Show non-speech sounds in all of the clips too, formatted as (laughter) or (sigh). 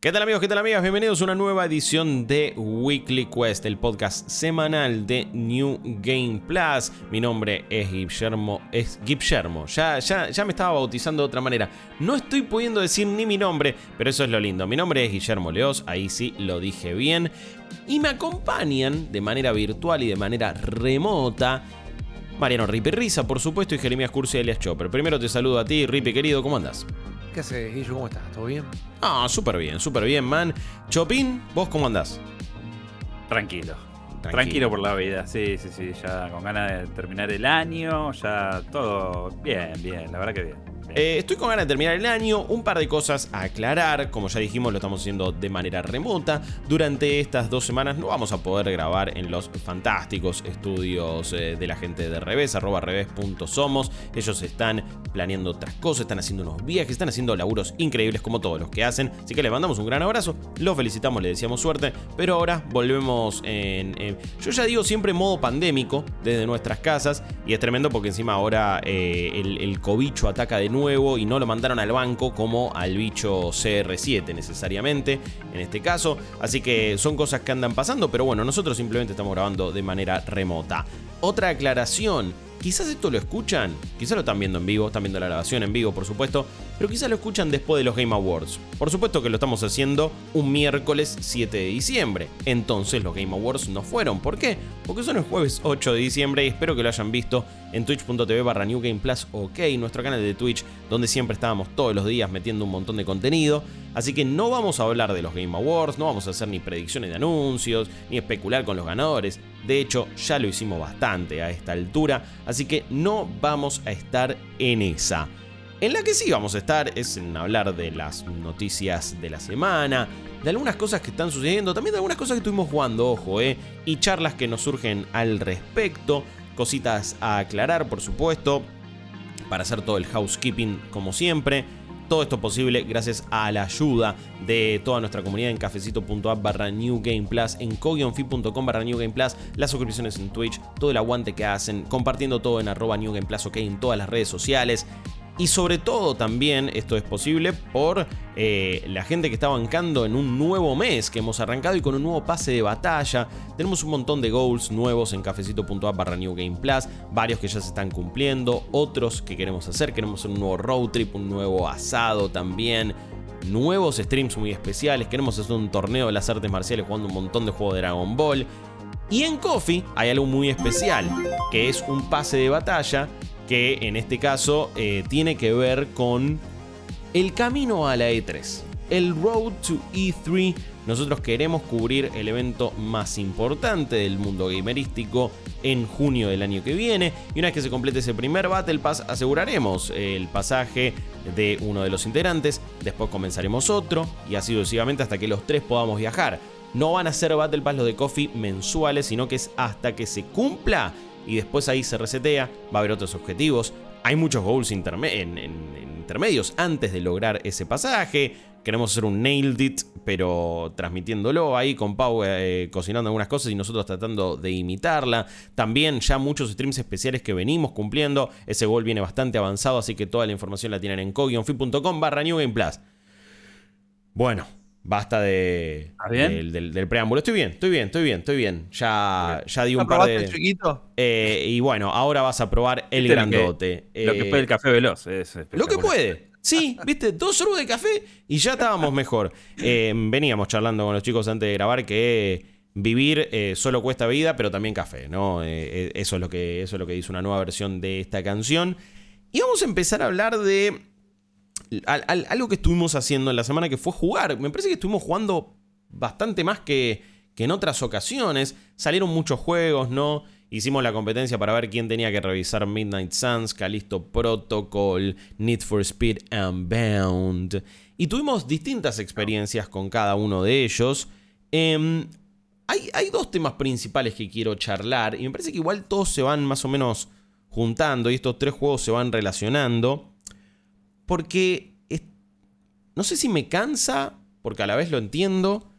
¿Qué tal amigos? ¿Qué tal amigas? Bienvenidos a una nueva edición de Weekly Quest, el podcast semanal de New Game Plus. Mi nombre es Guillermo, es Guillermo. Ya, ya, ya me estaba bautizando de otra manera. No estoy pudiendo decir ni mi nombre, pero eso es lo lindo. Mi nombre es Guillermo Leos, ahí sí lo dije bien. Y me acompañan de manera virtual y de manera remota Mariano Ripi Risa, por supuesto, y Jeremías Cursi alias Chopper. Primero te saludo a ti, Ripi querido, ¿cómo andas? ¿Qué haces, Guillo? ¿Cómo estás? ¿Todo bien? Ah, súper bien, súper bien, man. Chopin, ¿vos cómo andás? Tranquilo. Tranquilo. por la vida, sí, sí, sí. Ya con ganas de terminar el año, ya todo bien, bien, la verdad que bien. Eh, estoy con ganas de terminar el año, un par de cosas a aclarar, como ya dijimos lo estamos haciendo de manera remota, durante estas dos semanas no vamos a poder grabar en los fantásticos estudios eh, de la gente de Revés, arroba revés.somos, ellos están planeando otras cosas, están haciendo unos viajes, están haciendo laburos increíbles como todos los que hacen, así que les mandamos un gran abrazo, los felicitamos, les deseamos suerte, pero ahora volvemos en, yo ya digo siempre modo pandémico desde nuestras casas y es tremendo porque encima ahora eh, el, el cobicho ataca de nuevo y no lo mandaron al banco como al bicho CR7 necesariamente en este caso. Así que son cosas que andan pasando, pero bueno, nosotros simplemente estamos grabando de manera remota. Otra aclaración, quizás esto lo escuchan, quizás lo están viendo en vivo, están viendo la grabación en vivo por supuesto, pero quizás lo escuchan después de los Game Awards. Por supuesto que lo estamos haciendo un miércoles 7 de diciembre. Entonces los Game Awards no fueron. ¿Por qué? Porque son el jueves 8 de diciembre y espero que lo hayan visto en twitch.tv barra New Game Plus OK, nuestro canal de Twitch, donde siempre estábamos todos los días metiendo un montón de contenido. Así que no vamos a hablar de los Game Awards, no vamos a hacer ni predicciones de anuncios, ni especular con los ganadores. De hecho, ya lo hicimos bastante a esta altura, así que no vamos a estar en esa. En la que sí vamos a estar es en hablar de las noticias de la semana, de algunas cosas que están sucediendo, también de algunas cosas que estuvimos jugando, ojo, eh, y charlas que nos surgen al respecto, cositas a aclarar, por supuesto, para hacer todo el housekeeping como siempre. Todo esto posible gracias a la ayuda de toda nuestra comunidad en cafecito.app barra New Game Plus, en cogionfi.com barra New Game Plus, las suscripciones en Twitch, todo el aguante que hacen, compartiendo todo en arroba New Game Plus, ok, en todas las redes sociales. Y sobre todo también esto es posible por eh, la gente que está bancando en un nuevo mes que hemos arrancado y con un nuevo pase de batalla. Tenemos un montón de goals nuevos en cafecito.app barra New Game Plus, varios que ya se están cumpliendo, otros que queremos hacer, queremos hacer un nuevo road trip, un nuevo asado también. Nuevos streams muy especiales, queremos hacer un torneo de las artes marciales jugando un montón de juegos de Dragon Ball. Y en Coffee hay algo muy especial, que es un pase de batalla que en este caso eh, tiene que ver con el camino a la E3. El Road to E3. Nosotros queremos cubrir el evento más importante del mundo gamerístico en junio del año que viene. Y una vez que se complete ese primer Battle Pass, aseguraremos el pasaje de uno de los integrantes. Después comenzaremos otro. Y así sucesivamente hasta que los tres podamos viajar. No van a ser Battle Pass los de Coffee mensuales, sino que es hasta que se cumpla y después ahí se resetea, va a haber otros objetivos. Hay muchos goals intermedios antes de lograr ese pasaje. Queremos hacer un nailed it, pero transmitiéndolo ahí con Pau eh, cocinando algunas cosas y nosotros tratando de imitarla. También ya muchos streams especiales que venimos cumpliendo. Ese goal viene bastante avanzado, así que toda la información la tienen en cogionfi.com barra New Game Plus. Bueno, Basta de, del, preámbulo. Estoy bien, estoy bien, estoy bien, estoy bien. Ya, ya di un par de. El chiquito? Eh, y bueno, ahora vas a probar el grandote. Lo que, puede el café veloz. lo que puede. Sí, viste, dos sorbos de café y ya estábamos mejor. Eh, veníamos charlando con los chicos antes de grabar que vivir eh, solo cuesta vida, pero también café, ¿no? eso, es lo que, eso es lo que dice una nueva versión de esta canción. Y vamos a empezar a hablar de algo que estuvimos haciendo en la semana que fue jugar. Me parece que estuvimos jugando bastante más que, que en otras ocasiones. Salieron muchos juegos, ¿no? Hicimos la competencia para ver quién tenía que revisar Midnight Suns, Callisto Protocol, Need for Speed Unbound. Y tuvimos distintas experiencias con cada uno de ellos. Em, hay, hay, dos temas principales que quiero charlar. Y me parece que igual todos se van más o menos juntando. Y estos tres juegos se van relacionando porque no sé si me cansa, porque a la vez lo entiendo,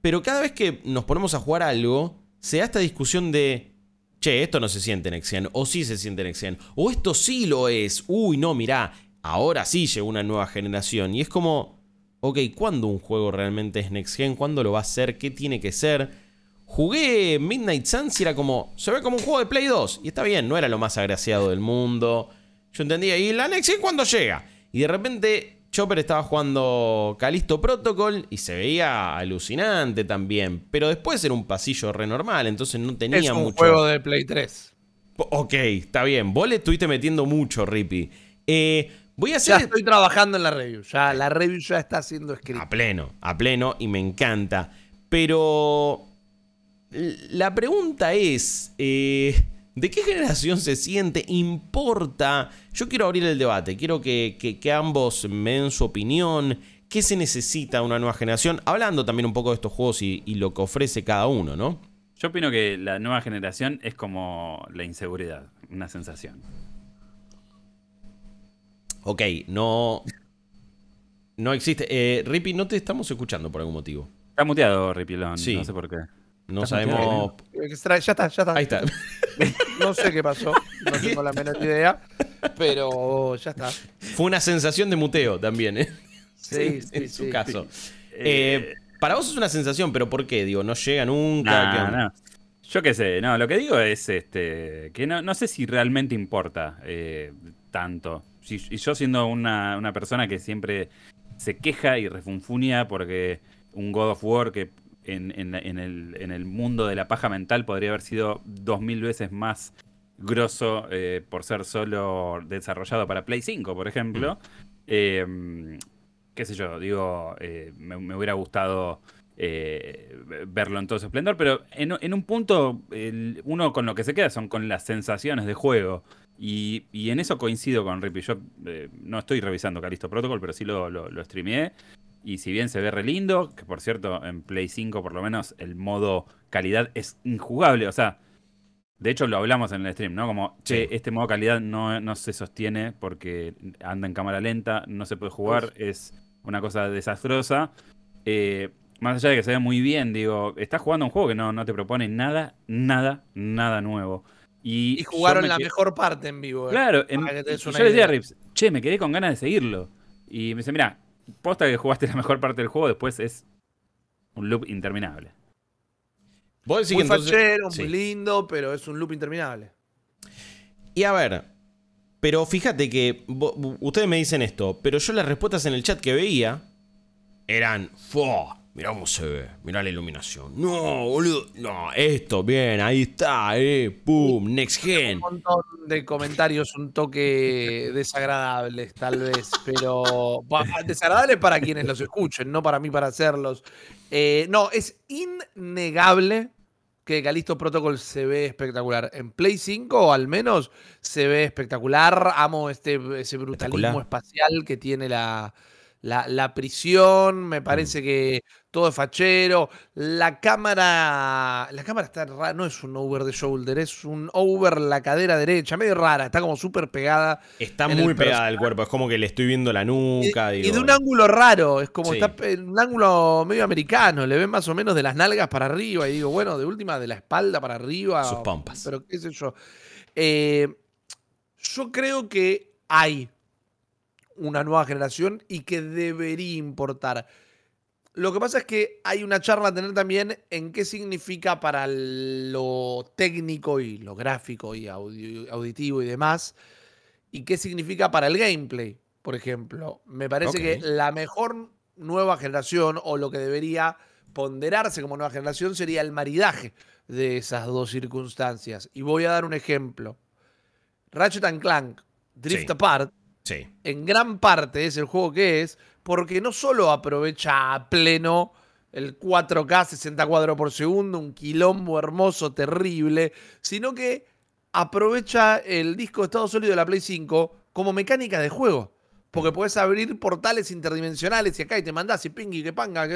pero cada vez que nos ponemos a jugar algo, se da esta discusión de, che, esto no se siente en Xen, o sí se siente en Xen, o esto sí lo es, uy, no, mirá, ahora sí llegó una nueva generación, y es como, ok, ¿cuándo un juego realmente es Next Gen? ¿Cuándo lo va a ser? ¿Qué tiene que ser? Jugué Midnight Suns y era como, se ve como un juego de Play 2. Y está bien, no era lo más agraciado del mundo. Yo entendía, ¿y la Next Gen cuándo llega? Y de repente Chopper estaba jugando Calisto Protocol y se veía alucinante también. Pero después era un pasillo re normal, entonces no tenía es un juego de Play 3. Ok, está bien. Vos le estuviste metiendo mucho, Rippy. Eh, voy a hacer. Ya estoy trabajando en la review. Ya la review ya está siendo escrita. A pleno, a pleno y me encanta. Pero. La pregunta es. Eh, ¿De qué generación se siente? ¿Importa? Yo quiero abrir el debate. Quiero que, ambos me den su opinión. ¿Qué se necesita una nueva generación? Hablando también un poco de estos juegos y lo que ofrece cada uno, ¿no? Yo opino que la nueva generación es como la inseguridad, una sensación. Ok, no. No existe. Eh, Rippy, no te estamos escuchando por algún motivo. Está muteado, Rippy Sí. No sé por qué. No sabemos. Ya está, ya está. Ahí está. (laughs) No sé qué pasó. No (laughs) tengo la menor idea. Pero ya está. Fue una sensación de muteo también, ¿eh? Sí, sí, en su caso. Eh, para vos es una sensación, pero ¿por qué? Digo, no llega nunca. Yo qué sé, no, lo que digo es este que no, sé si realmente importa eh, tanto. y yo siendo una, persona que siempre se queja y refunfunia porque un God of War que en, el, mundo de la paja mental podría haber sido dos mil veces más grosso eh, por ser solo desarrollado para Play 5, por ejemplo. Mm. Eh, qué sé yo, digo, eh, me, hubiera gustado eh, verlo en todo su esplendor, pero en, un punto uno con lo que se queda son con las sensaciones de juego. Y, en eso coincido con Rippy. Yo no estoy revisando Calisto Protocol, pero sí lo, lo, streameé. Y si bien se ve re lindo, que por cierto en Play 5 por lo menos el modo calidad es injugable. O sea, de hecho lo hablamos en el stream, ¿no? Como, che, este modo calidad no, no, se sostiene porque anda en cámara lenta, no se puede jugar, es una cosa desastrosa. Eh, más allá de que se vea muy bien, digo, estás jugando un juego que no, no te propone nada, nada, nada nuevo. Y, jugaron la mejor parte en vivo. Eh, claro, yo le decía a Rips, che, me quedé con ganas de seguirlo. Y me dice, mira, posta que jugaste la mejor parte del juego, después es un loop interminable. ¿Vos muy fachero, muy lindo, pero es un loop interminable. Y a ver, pero fíjate que ustedes me dicen esto, pero yo las respuestas en el chat que veía eran, ¡Fua! Mirá cómo se ve, mirá la iluminación. No, boludo, no, esto, bien, ahí está, eh, pum, next gen. Un montón de comentarios un toque desagradables, tal vez, pero desagradables para quienes los escuchen, no para mí para hacerlos. Eh, no, es innegable que Calisto Protocol se ve espectacular. En Play 5 al menos se ve espectacular. Amo este, ese brutalismo espacial que tiene la, la, prisión. Me mm. parece que todo es fachero. La cámara. La cámara está rara. No es un over the shoulder, es un over la cadera derecha. Medio rara. Está como súper pegada. Está muy pegada al cuerpo. Es como que le estoy viendo la nuca. Y, de un ángulo raro. Es como está en un ángulo medio americano. Le ven más o menos de las nalgas para arriba. Y digo, bueno, de última de la espalda para arriba. Sus pompas. Pero qué sé yo. Eh, yo creo que hay una nueva generación y que debería importar. Lo que pasa es que hay una charla a tener también en qué significa para lo técnico y lo gráfico y auditivo y demás, y qué significa para el gameplay, por ejemplo. Me parece que la mejor nueva generación o lo que debería ponderarse como nueva generación sería el maridaje de esas dos circunstancias. Y voy a dar un ejemplo. Ratchet Clank Drift Apart en gran parte es el juego que es, porque no solo aprovecha a pleno el 4K 60 cuadros por segundo, un quilombo hermoso, terrible, sino que aprovecha el disco de estado sólido de la Play 5 como mecánica de juego. Porque puedes abrir portales interdimensionales y acá y te mandás y ping y que panga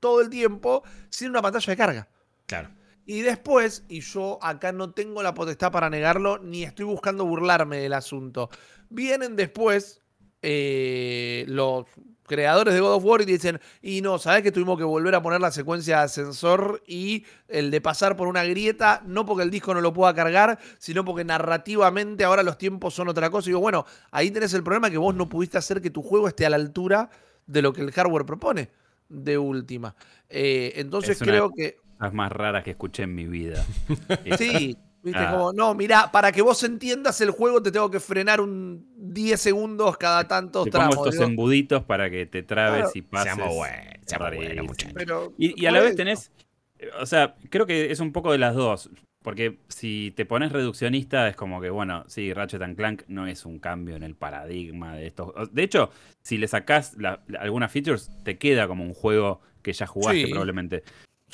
todo el tiempo sin una pantalla de carga. Claro. Y después, y yo acá no tengo la potestad para negarlo, ni estoy buscando burlarme del asunto. Vienen después eh, los creadores de God of War y dicen, y no, ¿sabes que tuvimos que volver a poner la secuencia de ascensor y el de pasar por una grieta, no porque el disco no lo pueda cargar, sino porque narrativamente ahora los tiempos son otra cosa? Y digo, bueno, ahí tenés el problema que vos no pudiste hacer que tu juego esté a la altura de lo que el hardware propone, de última. Eh, entonces creo que Las más raras que escuché en mi vida. (laughs) Sí, viste, Ah. como, no, mira, para que vos entiendas el juego te tengo que frenar un 10 segundos cada tantos Te pongo tramos. estos digo, embuditos para que te trabes Claro. y pases. Seamos buenos, seamos buenos, rarísimo. muchachos. pero Y, y a la vez eso. tenés, eh, o sea, creo que es un poco de las dos. Porque si te pones reduccionista es como que, bueno, sí, Ratchet and Clank no es un cambio en el paradigma de estos. De hecho, si le sacás la- la- algunas features, te queda como un juego que ya jugaste Sí. probablemente.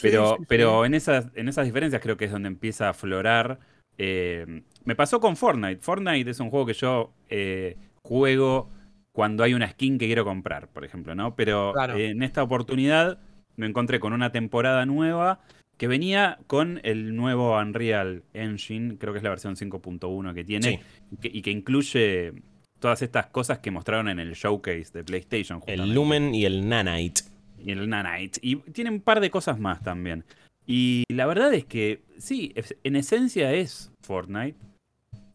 Pero, sí, sí. pero en, esas, en esas diferencias creo que es donde empieza a aflorar. eh, me pasó con Fortnite. Fortnite es un juego que yo eh, juego cuando hay una skin que quiero comprar, por ejemplo, ¿no? Pero Claro. eh, en esta oportunidad me encontré con una temporada nueva que venía con el nuevo Unreal Engine, creo que es la versión 5.1 que tiene, Sí. y, que, y que incluye todas estas cosas que mostraron en el showcase de PlayStation. El Lumen y el Nanite. Y el Nanite. Y tiene un par de cosas más también. Y la verdad es que sí, en esencia es Fortnite,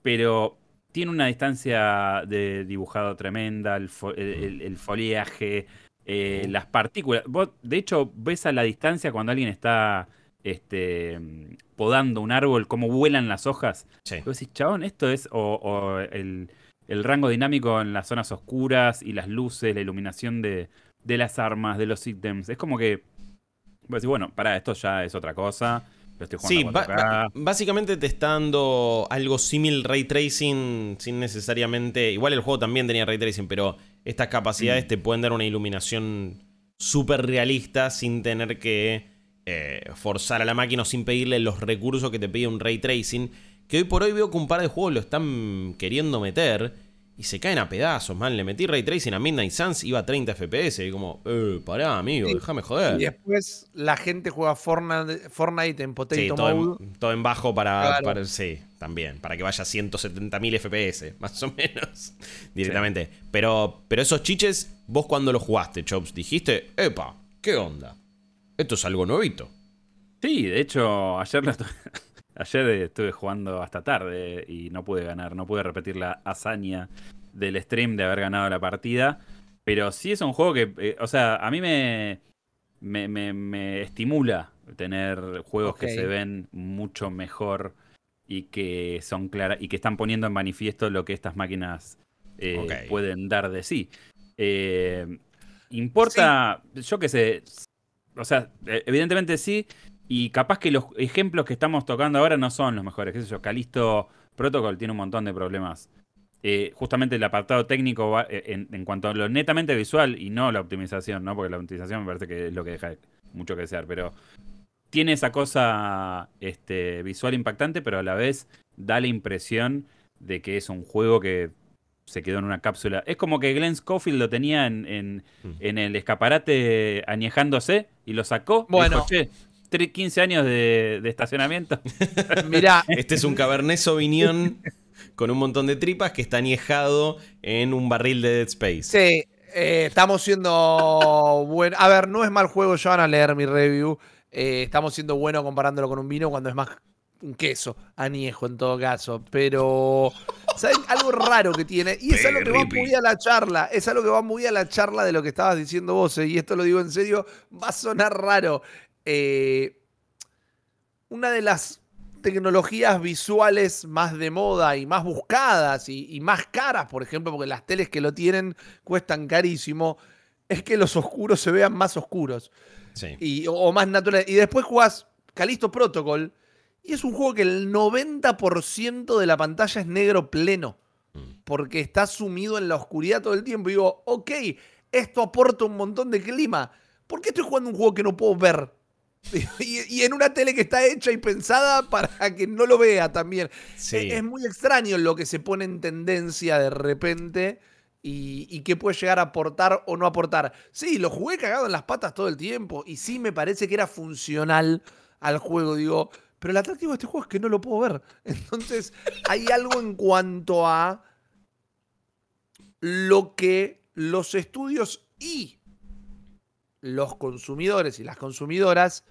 pero tiene una distancia de dibujado tremenda, el, fo- el- el- el foliaje, eh, las partículas. Vos, de hecho, ves a la distancia cuando alguien está este, podando un árbol, cómo vuelan las hojas. Sí. Vos decís, chabón, esto es. O, o el, el rango dinámico en las zonas oscuras y las luces, la iluminación de, de las armas, de los ítems. Es como que. Decís, bueno, para esto ya es otra cosa. Lo estoy Sí, jugando a ba- 4K. ba- básicamente te está dando algo similar ray tracing sin necesariamente. Igual el juego también tenía ray tracing, pero estas capacidades Mm. te pueden dar una iluminación súper realista sin tener que eh, forzar a la máquina o sin pedirle los recursos que te pide un ray tracing. Que hoy por hoy veo que un par de juegos lo están queriendo meter y se caen a pedazos, man. Le metí ray tracing a Midnight Suns, iba a 30 FPS. Y como, eh, pará, amigo, Sí. déjame Y joder. después la gente juega Fortnite, Fortnite en Potato Sí, todo Mode. en, todo en bajo para, Claro. para- Sí, también. Para que vaya a 170.000 FPS, (laughs) más o menos. Directamente. Pero, pero esos chiches, vos cuando los jugaste, Chops, dijiste, epa, ¿qué onda? Esto es algo nuevito. Sí, de hecho, ayer, lo ayer estuve jugando hasta tarde y no pude ganar, no pude repetir la hazaña del stream de haber ganado la partida. Pero sí es un juego que, eh, o sea, a mí me, me, me- me estimula tener juegos que se ven mucho mejor y que son claras y que están poniendo en manifiesto lo que estas máquinas eh, pueden dar de sí. Eh, importa, yo qué sé, o sea, eh, evidentemente sí, y capaz que los ejemplos que estamos tocando ahora no son los mejores. ¿Qué sé yo? Calisto Protocol tiene un montón de problemas. Eh, justamente el apartado técnico va- eh, en, en cuanto a lo netamente visual y no la optimización, ¿no? Porque la optimización me parece que es lo que deja mucho que desear, pero tiene esa cosa este, visual impactante, pero a la vez da la impresión de que es un juego que se quedó en una cápsula. Es como que Glenn Schofield lo tenía en, en- Mm. en el escaparate añejándose y lo sacó. y Bueno. dijo, "Che, tre- 15 años de, de estacionamiento. (laughs) Mirá, Este es un Cabernet Sauvignon con un montón de tripas que está añejado en un barril de Dead Space. sí, eh, estamos siendo buenos. A ver, no es mal juego, ya van a leer mi review. Eh, estamos siendo buenos comparándolo con un vino cuando es más un queso, añejo en todo caso. Pero, ¿saben? Algo raro que tiene. Y es algo que va muy a la charla. Es algo que va muy a la charla de lo que estabas diciendo vos. eh, Y esto lo digo en serio, va a sonar raro. Eh, una de las tecnologías visuales más de moda y más buscadas y, y más caras, por ejemplo, porque las teles que lo tienen cuestan carísimo, es que los oscuros se vean más oscuros Sí. y, o, o más naturales. Y después jugás Calisto Protocol y es un juego que el 90% de la pantalla es negro pleno Mm. porque está sumido en la oscuridad todo el tiempo. Y digo, ok, esto aporta un montón de clima. ¿Por qué estoy jugando un juego que no puedo ver? (laughs) Y, y en una tele que está hecha y pensada para que no lo vea también. Sí. Es, es muy extraño lo que se pone en tendencia de repente y, y qué puede llegar a aportar o no aportar. Sí, lo jugué cagado en las patas todo el tiempo y sí me parece que era funcional al juego, digo. Pero el atractivo de este juego es que no lo puedo ver. (laughs) Entonces, hay algo en cuanto a lo que los estudios y los consumidores y las consumidoras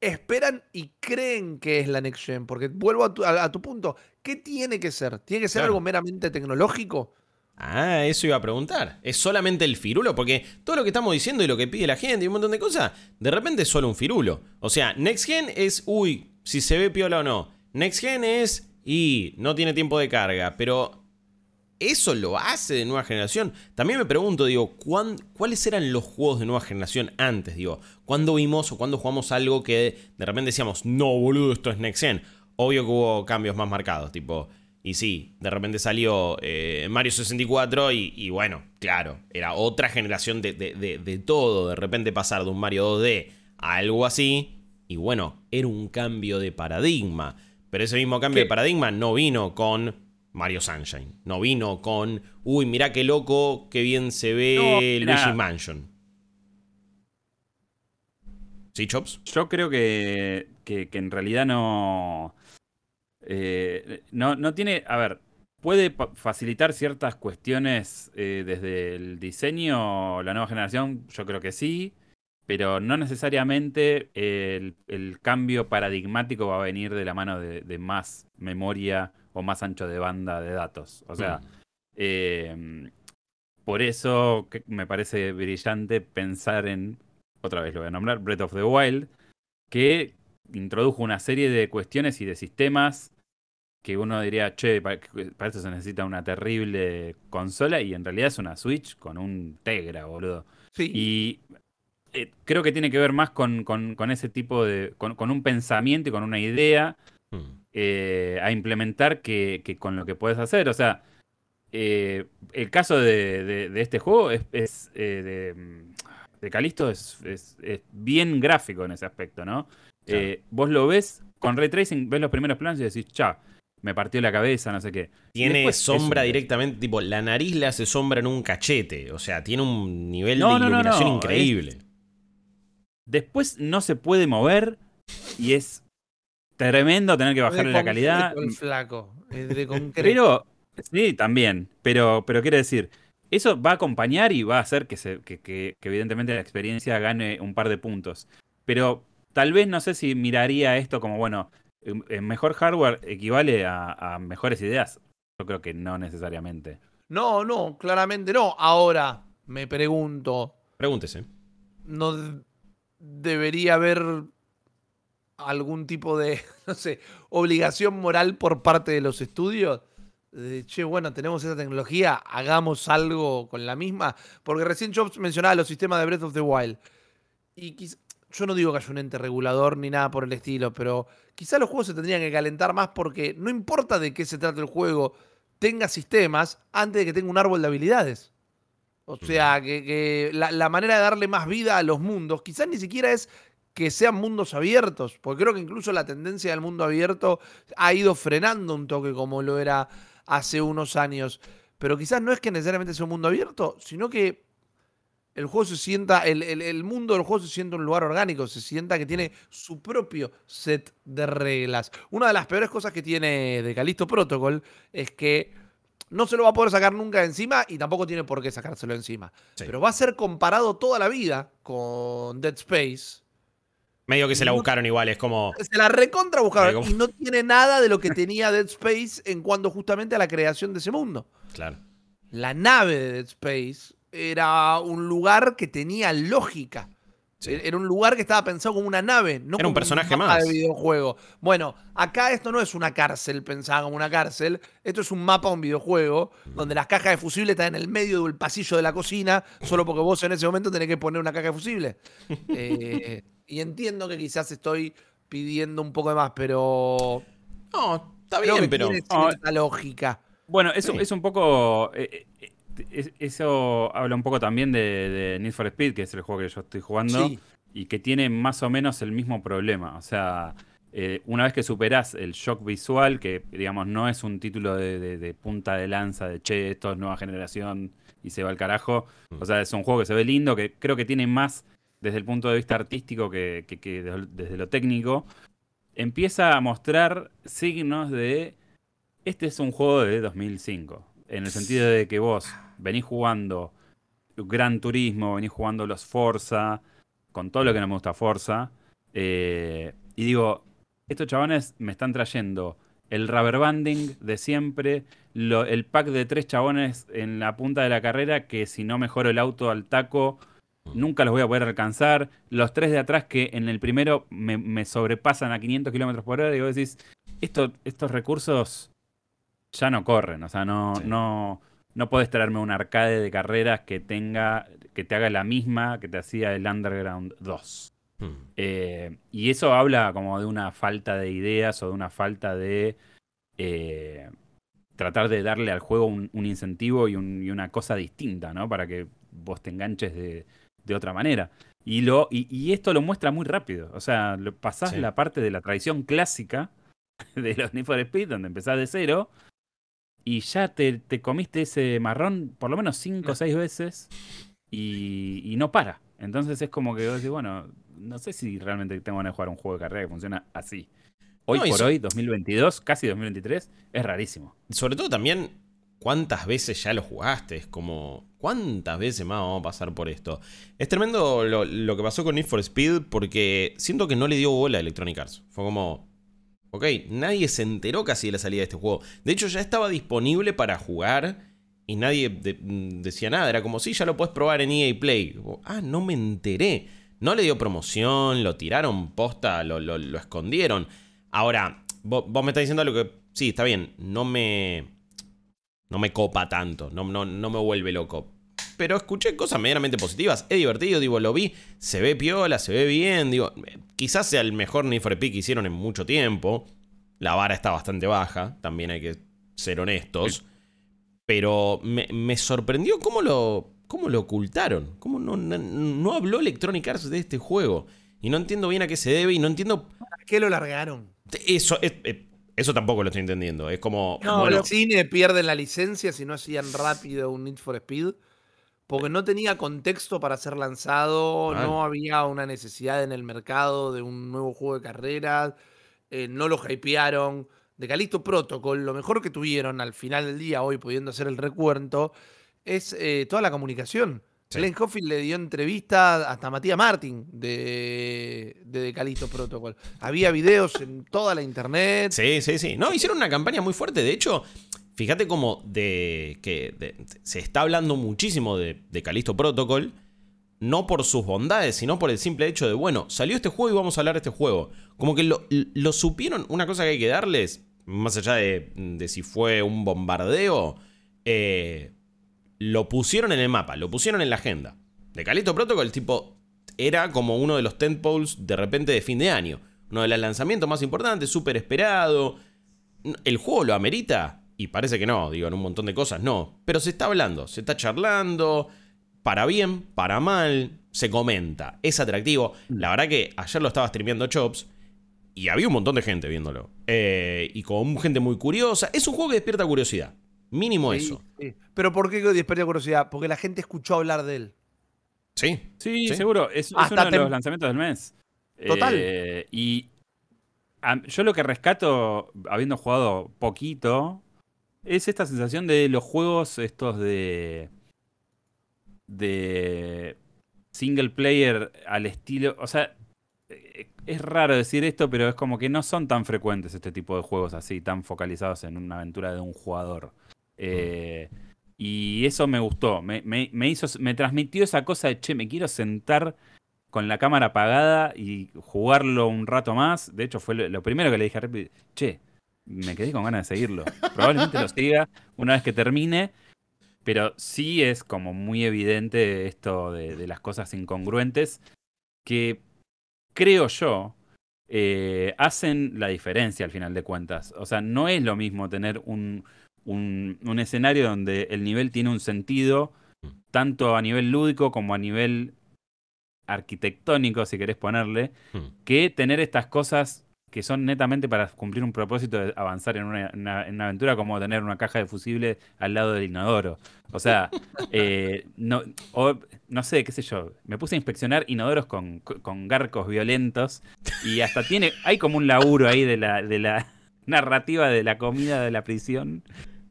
esperan y creen que es la next gen. Porque vuelvo a tu, a- a tu punto, ¿qué tiene que ser? ¿Tiene que ser Claro. algo meramente tecnológico? Ah, eso iba a preguntar. ¿Es solamente el firulo? Porque todo lo que estamos diciendo y lo que pide la gente y un montón de cosas, de repente es solo un firulo. O sea, Next Gen es, uy, si se ve piola o no. Next Gen es, y no tiene tiempo de carga. Pero, ¿eso lo hace de nueva generación? También me pregunto, digo, ¿cuáles eran los juegos de nueva generación antes? Digo, ¿cuándo vimos o cuándo jugamos algo que de repente decíamos, no, boludo, esto es Next Gen? Obvio que hubo cambios más marcados, tipo... Y sí, de repente salió eh, Mario 64 y, bueno, claro, era otra generación de, todo. De repente pasar de un Mario 2D a algo así. Y bueno, era un cambio de paradigma. Pero ese mismo cambio de paradigma no vino con Mario Sunshine. No vino con, uy, mirá qué loco, qué bien se ve Luigi Mansion. ¿Sí, Chops? Yo creo que, que en realidad no eh, no, no tiene, a ver, puede facilitar ciertas cuestiones eh, desde el diseño, la nueva generación, yo creo que sí, pero no necesariamente el, cambio paradigmático va a venir de la mano de, más memoria o más ancho de banda de datos. O sea, mm. em, por eso me parece brillante pensar en, otra vez lo voy a nombrar, Breath of the Wild, que introdujo una serie de cuestiones y de sistemas que uno diría, che, para, esto se necesita una terrible consola y en realidad es una Switch con un Tegra, boludo. Sí. Y eh, creo que tiene que ver más con, con, ese tipo de, con, un pensamiento y con una idea hmm. Eh, a implementar que, con lo que puedes hacer. O sea, eh, el caso de, este juego es, de, de Calisto es, es, bien gráfico en ese aspecto, ¿no? vos lo ves con ray tracing, ves los primeros planos y decís, cha, me partió la cabeza, no sé qué. Tiene sombra directamente, tipo, la nariz le hace sombra en un cachete. O sea, tiene un nivel de iluminación increíble. Después no se puede mover y es tremendo tener que bajarle la calidad. El flaco, es de concreto. (laughs) Pero, sí, también. Pero, pero quiere decir, eso va a acompañar y va a hacer que, se, que, que evidentemente la experiencia gane un par de puntos. Pero tal vez no sé si miraría esto como, bueno, mejor hardware equivale a, mejores ideas. Yo creo que no necesariamente. No, no, claramente no. Ahora me pregunto. Pregúntese. ¿No debería haber algún tipo de, (laughs) no sé, obligación moral por parte de los estudios? De, che, bueno, tenemos esa tecnología, hagamos algo con la misma. Porque recién Jobs mencionaba los sistemas de Breath of the Wild. Y yo no digo que haya un ente regulador ni nada por el estilo, pero quizá los juegos se tendrían que calentar más porque no importa de qué se trate el juego, tenga sistemas antes de que tenga un árbol de habilidades. O sea, que, la, manera de darle más vida a los mundos, quizás ni siquiera es que sean mundos abiertos, porque creo que incluso la tendencia del mundo abierto ha ido frenando un toque como lo era hace unos años. Pero quizás no es que necesariamente sea un mundo abierto, sino que el juego se sienta, el, mundo del juego se sienta un lugar orgánico, se sienta que tiene su propio set de reglas. Una de las peores cosas que tiene de Calisto Protocol es que no se lo va a poder sacar nunca encima y tampoco tiene por qué sacárselo encima. Pero va a ser comparado toda la vida con Dead Space. Medio que se la buscaron igual, es como. Se la recontra buscaron. Y no tiene nada de lo que tenía Dead Space en cuanto justamente a la creación de ese mundo. Claro. La nave de Dead Space era un lugar que tenía lógica. Era un lugar que estaba pensado como una nave, no era como un personaje más. de videojuego. Bueno, acá esto no es una cárcel pensada como una cárcel, esto es un mapa de un videojuego donde las cajas de fusible están en el medio del pasillo de la cocina, solo porque vos en ese momento tenés que poner una caja de fusible. (laughs) Eh, y entiendo que quizás estoy pidiendo un poco de más, pero. No, está bien, pero. Tiene lógica. Bueno, eso es un poco. Eh, eh, eso habla un poco también de, Need for Speed, que es el juego que yo estoy jugando, y que tiene más o menos el mismo problema. O sea, eh, una vez que superás el shock visual, que digamos no es un título de, punta de lanza, de che, esto es nueva generación y se va al carajo. Mm. O sea, es un juego que se ve lindo, que creo que tiene más desde el punto de vista artístico que, desde lo técnico. Empieza a mostrar signos de... Este es un juego de 2005 en el sentido de que vos venís jugando Gran Turismo, venís jugando los Forza, con todo lo que no me gusta Forza, eh, y digo, estos chabones me están trayendo el rubber banding de siempre, el pack de tres chabones en la punta de la carrera que si no mejoro el auto al taco, nunca los voy a poder alcanzar. Los tres de atrás que en el primero me, sobrepasan a 500 kilómetros por hora. Y vos decís, esto, estos recursos ya no corren. O sea, no, no, no podés traerme un arcade de carreras que tenga, que te haga la misma que te hacía el Underground 2. Hmm. Eh, y eso habla como de una falta de ideas o de una falta de eh, tratar de darle al juego un, incentivo y, una cosa distinta, ¿no? Para que vos te enganches de, otra manera. Y, lo, y, esto lo muestra muy rápido. O sea, pasás la parte de la tradición clásica (laughs) de los Need for Speed, donde empezás de cero, y ya te, comiste ese marrón por lo menos cinco o seis veces y, no para. Entonces es como que vos decís, bueno, no sé si realmente tengo ganas de jugar un juego de carrera que funciona así. Hoy por hoy, 2022, casi 2023, es rarísimo. Sobre todo también, ¿cuántas veces ya lo jugaste? Es como, ¿cuántas veces más vamos a pasar por esto? Es tremendo lo, que pasó con Need for Speed porque siento que no le dio bola a Electronic Arts. Fue como, ok, nadie se enteró casi de la salida de este juego. De hecho, ya estaba disponible para jugar y nadie decía nada. Era como, sí, ya lo puedes probar en EA Play. ah, no me enteré. No le dio promoción, lo tiraron posta, lo, lo escondieron. Ahora, vos, me estás diciendo algo que sí, está bien, no me. No me copa tanto, no, no, no me vuelve loco. Pero escuché cosas medianamente positivas. Es divertido, digo, lo vi, se ve piola, se ve bien. Digo, quizás sea el mejor Need for que hicieron en mucho tiempo. La vara está bastante baja, también hay que ser honestos. Pero me, sorprendió cómo lo, cómo lo ocultaron. Cómo no, no, no, habló Electronic Arts de este juego. Y no entiendo bien a qué se debe y no entiendo. ¿A qué lo largaron? Eso, eh, eso tampoco lo estoy entendiendo. Es como. No, bueno, los cine pierden la licencia si no hacían rápido un Need for Speed. Porque no tenía contexto para ser lanzado, no había una necesidad en el mercado de un nuevo juego de carreras, eh, no lo hypearon. De Calixto Protocol, lo mejor que tuvieron al final del día, hoy pudiendo hacer el recuento, es eh, toda la comunicación. Glenn Hoffin le dio entrevista hasta a Matías Martin de, de Calixto Protocol. Había videos en toda la internet. Sí, sí, sí. No, hicieron una campaña muy fuerte. De hecho, fíjate como de que se está hablando muchísimo de, de Calixto Protocol. No por sus bondades, sino por el simple hecho de, bueno, salió este juego y vamos a hablar de este juego. Como que lo, lo supieron. Una cosa que hay que darles, más allá de, de si fue un bombardeo, eh, lo pusieron en el mapa, lo pusieron en la agenda. De Calito Protocol, tipo, era como uno de los tentpoles de repente de fin de año. Uno de los lanzamientos más importantes, súper esperado. ¿El juego lo amerita? Y parece que no, digo, en un montón de cosas no. Pero se está hablando, se está charlando, para bien, para mal, se comenta, es atractivo. La verdad que ayer lo estaba streameando Chops y había un montón de gente viéndolo. Eh, y con gente muy curiosa. Es un juego que despierta curiosidad. Mínimo eso. Pero ¿por qué despierta curiosidad? Porque la gente escuchó hablar de él. Sí. Sí, seguro. Es, uno de los lanzamientos del mes. Total. Eh, y yo lo que rescato, habiendo jugado poquito, es esta sensación de los juegos estos de. de. single player al estilo. O sea, eh, es raro decir esto, pero es como que no son tan frecuentes este tipo de juegos así, tan focalizados en una aventura de un jugador. Eh, y eso me gustó, me, hizo, me transmitió esa cosa de, che, me quiero sentar con la cámara apagada y jugarlo un rato más. De hecho, fue lo, primero que le dije a Rep, che, me quedé con ganas de seguirlo. Probablemente lo siga una vez que termine, pero sí es como muy evidente esto de, las cosas incongruentes que creo yo eh, hacen la diferencia al final de cuentas. O sea, no es lo mismo tener un, un, escenario donde el nivel tiene un sentido, mm. tanto a nivel lúdico como a nivel arquitectónico, si querés ponerle, mm. que tener estas cosas que son netamente para cumplir un propósito de avanzar en una, aventura como tener una caja de fusible al lado del inodoro. O sea, (laughs) eh, no, no sé, qué sé yo, me puse a inspeccionar inodoros con, con, garcos violentos y hasta tiene, hay como un laburo ahí de la, de la (laughs) narrativa de la comida de la prisión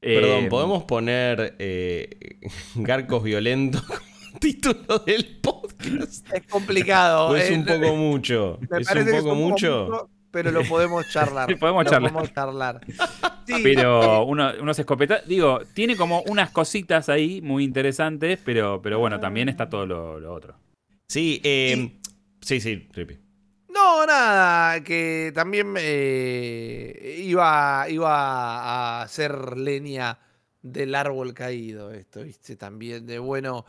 Perdón, eh, ¿podemos poner eh, (laughs) Garcos Violentos (laughs) como título del podcast? Es complicado. es un poco mucho? ¿Es un poco, mucho? pero lo podemos (laughs) charlar. Sí, podemos Lo charlar. podemos charlar. Sí, Pero uno, unos escopetas, digo, tiene como unas cositas ahí muy interesantes, pero, pero bueno, también está todo lo, lo otro. Sí, eh, sí, sí, Rippy. No, nada, que también eh, iba, iba a hacer leña del árbol caído esto, ¿viste? También de, bueno,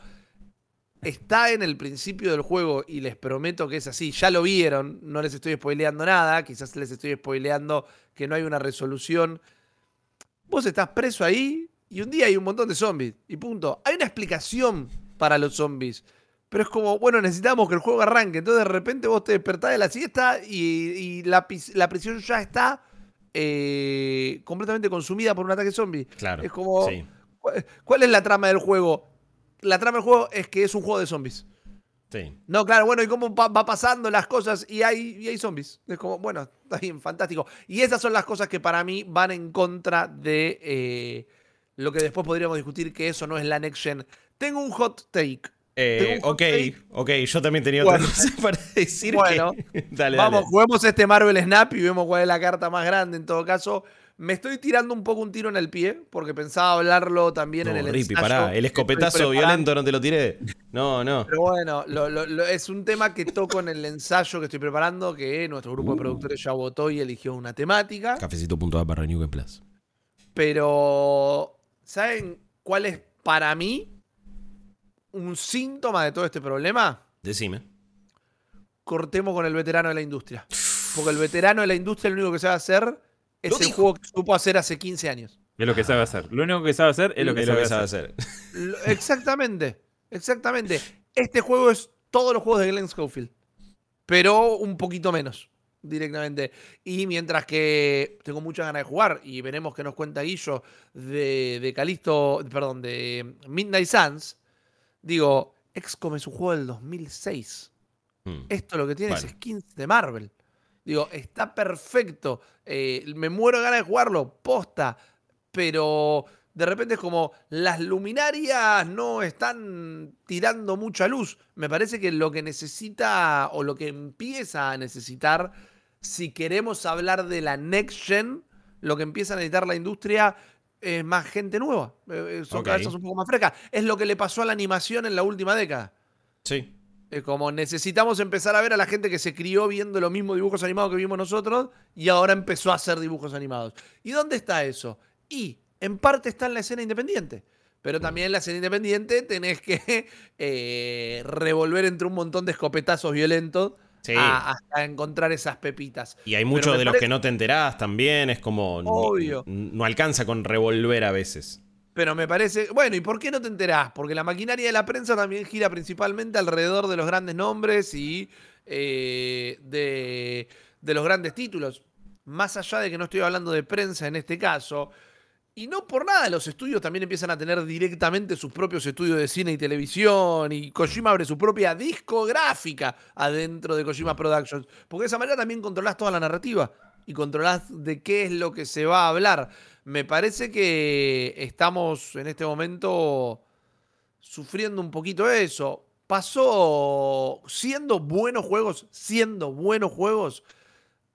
está en el principio del juego y les prometo que es así, ya lo vieron, no les estoy spoileando nada, quizás les estoy spoileando que no hay una resolución. Vos estás preso ahí y un día hay un montón de zombies y punto. Hay una explicación para los zombies. Pero es como, bueno, necesitamos que el juego arranque. Entonces de repente vos te despertás de la siesta y, y la, la prisión ya está eh, completamente consumida por un ataque zombie. Claro. Es como, Sí, ¿cuál, cuál es la trama del juego? La trama del juego es que es un juego de zombies. sí. No, claro, bueno, y cómo va pasando las cosas y hay, y hay zombies. Es como, bueno, está bien, fantástico. Y esas son las cosas que para mí van en contra de eh, lo que después podríamos discutir, que eso no es la next gen. Tengo un hot take. Eh, ok, ok, yo también tenía Bueno. otra cosa (laughs) para decir Bueno, (laughs) que... dale, Vamos, dale. juguemos este Marvel Snap y vemos cuál es la carta más grande en todo caso. Me estoy tirando un poco un tiro en el pie, porque pensaba hablarlo también en el Rippy, ensayo pará, el escopetazo violento no te lo tiré. No, no. Pero bueno, lo- lo- lo- es un tema que toco en el ensayo que estoy preparando, que nuestro grupo de Uh. productores ya votó y eligió una temática. Cafecito.a barra New Game Plus. Pero, ¿saben cuál es para mí un síntoma de todo este problema? Decime. Cortemos con el veterano de la industria. Porque el veterano de la industria lo único que sabe hacer es el dijo. juego que supo hacer hace 15 años. Es lo que sabe hacer. Lo único que sabe hacer es lo que, Es lo sabe, que sabe hacer. Exactamente, exactamente. Este juego es todos los juegos de Glenn Schofield, pero un poquito menos directamente. Y mientras que tengo muchas ganas de jugar y veremos qué nos cuenta Guillo de, de Calisto, perdón, de Midnight Suns, digo, XCOM es un juego del 2006. Hmm. Esto lo que tiene es skins de Marvel. Digo, está perfecto. eh, me muero de ganas de jugarlo, posta. Pero de repente es como las luminarias no están tirando mucha luz. Me parece que lo que necesita o lo que empieza a necesitar, si queremos hablar de la next gen, lo que empieza a necesitar la industria es más gente nueva. eh, eh, son cabezas un poco más frescas. Es lo que le pasó a la animación en la última década. Sí. Es como necesitamos empezar a ver a la gente que se crió viendo los mismos dibujos animados que vimos nosotros y ahora empezó a hacer dibujos animados. ¿Y dónde está eso? Y en parte está en la escena independiente. Pero también en la escena independiente tenés que (laughs) eh, revolver entre un montón de escopetazos violentos Sí. a- hasta encontrar esas pepitas. Y hay muchos de los que no te enterás también. Es como. Obvio. No alcanza con revolver a veces. Pero me parece. Bueno, ¿y por qué no te enterás? Porque la maquinaria de la prensa también gira principalmente alrededor de los grandes nombres y eh, de, de los grandes títulos. Más allá de que no estoy hablando de prensa en este caso. Y no por nada los estudios también empiezan a tener directamente sus propios estudios de cine y televisión. Y Kojima abre su propia discográfica adentro de Kojima Productions. Porque de esa manera también controlás toda la narrativa. Y controlás de qué es lo que se va a hablar. Me parece que estamos en este momento sufriendo un poquito eso. Pasó siendo buenos juegos, siendo buenos juegos.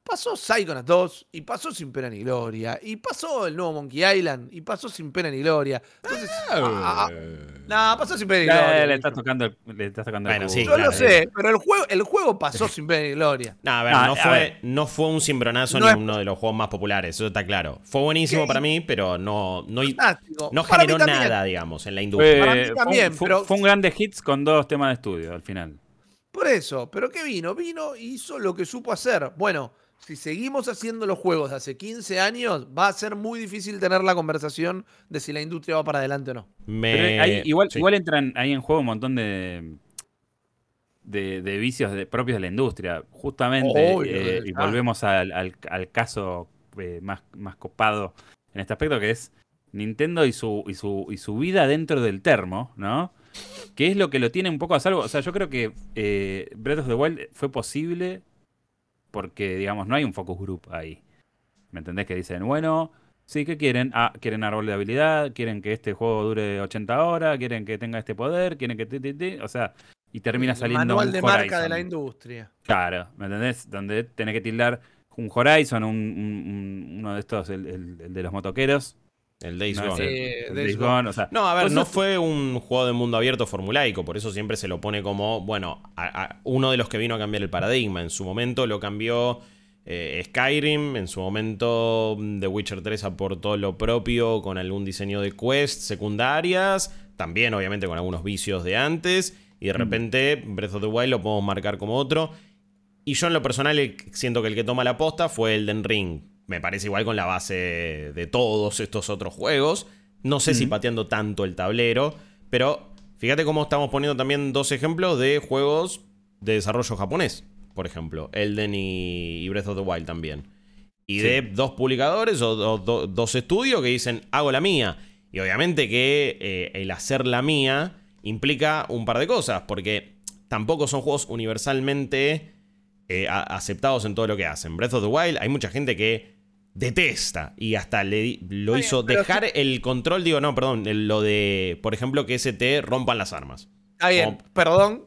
Pasó Psychonauts 2 y pasó sin pena ni gloria. Y pasó el nuevo Monkey Island y pasó sin pena ni gloria. Entonces, ah, ah, no, pasó sin pena ni Eh, gloria. le estás tocando el, le estás tocando el Bueno, sí, Yo claro, lo sé, pero el juego, el juego pasó sin pena ni gloria. No, a ver, No, no, a fue, ver. no fue un cimbronazo No ni es- uno de los juegos más populares, eso está claro. Fue buenísimo ¿Qué? para mí, pero no, no, Fantástico. no generó nada, digamos, en la Fue, industria. Para mí también, un, fue- pero- fue un grande hits con dos temas de estudio al final. Por eso, pero ¿qué vino? Vino y hizo lo que supo hacer. Bueno, si seguimos haciendo los juegos de hace 15 años, va a ser muy difícil tener la conversación de si la industria va para adelante o no. Me- Pero ahí igual, sí. igual entran ahí en juego un montón de, de, de vicios de- propios de la industria. Justamente, Obvio, eh, y volvemos al, al- al caso eh, más, más copado en este aspecto, que es Nintendo y su, y su, y su vida dentro del termo, ¿no? Que es lo que lo tiene un poco a salvo. O sea, yo creo que eh, Breath of the Wild fue posible porque, digamos, no hay un focus group ahí. ¿Me entendés? Que dicen, bueno, sí, ¿qué quieren? Ah, quieren árbol de habilidad, quieren que este juego dure 80 horas, quieren que tenga este poder, quieren que... ti, ti, ti. O sea, y termina El saliendo Manual un de marca de la industria. Claro, ¿me entendés? Donde tenés que tildar un Horizon, uno de estos, el, de los motoqueros. El Days no, Gone. Days Gone. no, a ver, no fue un juego de mundo abierto formulaico, por eso siempre se lo pone como, bueno, uno de los que vino a cambiar el paradigma. En su momento lo cambió eh, Skyrim, en su momento mm, The Witcher 3 aportó lo propio con algún diseño de quests secundarias, también obviamente con algunos vicios de antes, y de mm. repente Breath of the Wild lo podemos marcar como otro. Y yo en lo personal siento que el que toma la posta fue el Den Ring. Me parece igual con la base de todos estos otros juegos. No sé si pateando tanto el tablero, pero fíjate cómo estamos poniendo también dos ejemplos de juegos de desarrollo japonés por ejemplo. Elden y, Breath of the Wild también. Y de dos publicadores o, dos estudios que dicen, hago la mía. Y obviamente que eh, el hacer la mía implica un par de cosas, porque tampoco son juegos universalmente eh, aceptados en todo lo que hacen. Breath of the Wild hay mucha gente que detesta y hasta le, lo hizo dejar el control, digo, no, perdón, lo de, por ejemplo, que ST rompan las armas. Está bien, perdón.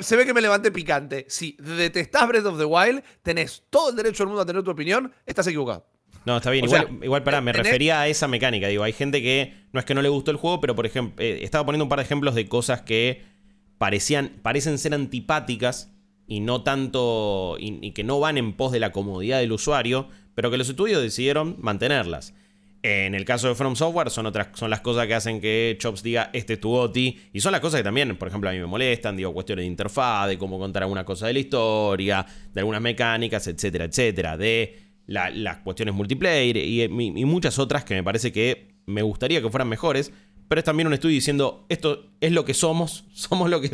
se ve que me levanté picante. Si detestás Breath of the Wild, tenés todo el derecho del mundo a tener tu opinión, estás equivocado. No, está bien. igual, igual pará, me refería a esa mecánica. Digo, hay gente que no es que no le gustó el juego, pero por ejemplo, eh, estaba poniendo un par de ejemplos de cosas que parecían, parecen ser antipáticas y no tanto. y que no van en pos de la comodidad del usuario, pero que los estudios decidieron mantenerlas. En el caso de From Software son otras son las cosas que hacen que Chops diga este es tu OTI y son las cosas que también, por ejemplo, a mí me molestan, digo cuestiones de interfaz, de cómo contar alguna cosa de la historia, de algunas mecánicas, etcétera, etcétera, de las cuestiones multiplayer y, muchas otras que me parece que me gustaría que fueran mejores, pero es también un estudio diciendo esto es lo que somos, (laughs) somos lo que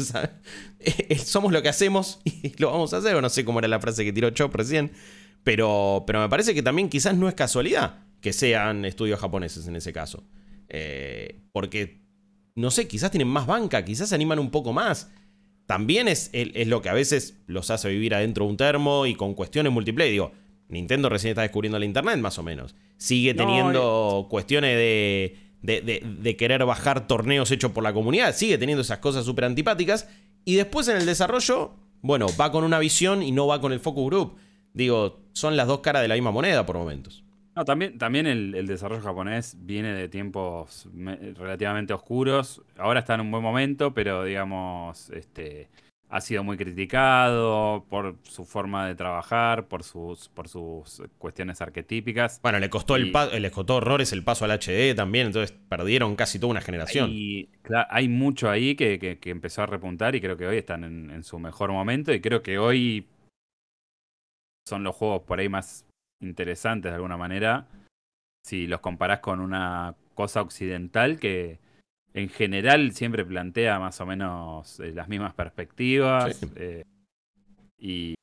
somos lo que hacemos (laughs) y lo vamos a hacer, o no sé cómo era la frase que tiró Chop recién, pero pero me parece que también quizás no es casualidad que sean estudios japoneses en ese caso. Eh, porque, no sé, quizás tienen más banca, quizás se animan un poco más. También es, es, lo que a veces los hace vivir adentro de un termo y con cuestiones multiplayer. Digo, Nintendo recién está descubriendo la internet, más o menos. Sigue teniendo cuestiones de, de, querer bajar torneos hechos por la comunidad. Sigue teniendo esas cosas súper antipáticas. Y después en el desarrollo, bueno, va con una visión y no va con el focus group. Digo, son las dos caras de la misma moneda por momentos. También, también el, desarrollo japonés viene de tiempos relativamente oscuros. Ahora está en un buen momento, pero digamos, este, ha sido muy criticado por su forma de trabajar, por sus, por sus cuestiones arquetípicas. Bueno, le costó, el le costó horrores el paso al HD también, entonces perdieron casi toda una generación. Y hay mucho ahí que, empezó a repuntar y creo que hoy están en, en su mejor momento y creo que hoy son los juegos por ahí más interesantes de alguna manera si los comparás con una cosa occidental que en general siempre plantea más o menos eh, las mismas perspectivas eh, y,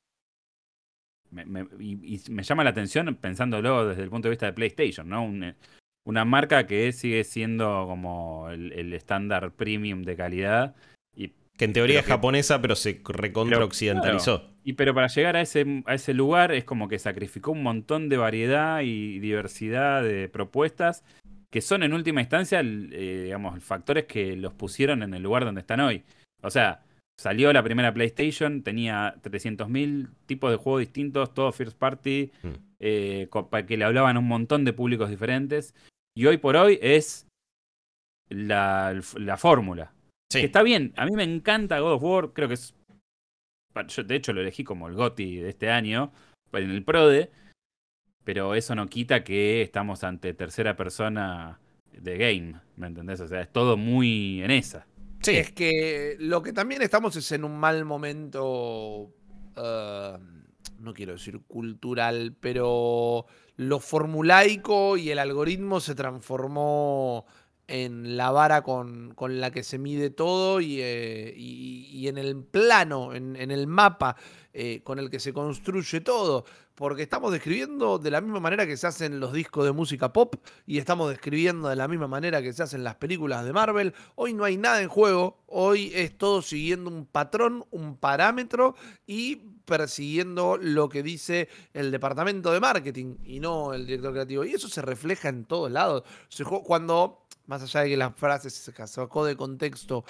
me, me, llama la atención pensándolo desde el punto de vista de PlayStation, ¿no? Eh, una marca que sigue siendo como el estándar premium de calidad que en teoría es japonesa, pero se recontra occidentalizó. Y pero para llegar a ese, a ese lugar es como que sacrificó un montón de variedad y diversidad de propuestas que son en última instancia, eh, digamos, factores que los pusieron en el lugar donde están hoy. O sea, salió la primera PlayStation, tenía 300.000 tipos de juegos distintos, todos first party, mm. eh, que le hablaban a un montón de públicos diferentes. Y hoy por hoy es la, la fórmula está bien, a mí me encanta God of War, creo que es... Yo de hecho lo elegí como el GOTI de este año, en el PRODE, pero eso no quita que estamos ante tercera persona de game, ¿me entendés? O sea, es todo muy en esa. Sí. Es que lo que también estamos es en un mal momento, uh, no quiero decir cultural, pero lo formulaico y el algoritmo se transformó en la vara con, la que se mide todo y, eh, en el plano, en, el mapa eh, con el que se construye todo. Porque estamos describiendo de la misma manera que se hacen los discos de música pop y estamos describiendo de la misma manera que se hacen las películas de Marvel. Hoy no hay nada en juego, hoy es todo siguiendo un patrón, un parámetro y persiguiendo lo que dice el departamento de marketing y no el director creativo. Y eso se refleja en todos lados. Cuando más allá de que la frase se sacó de contexto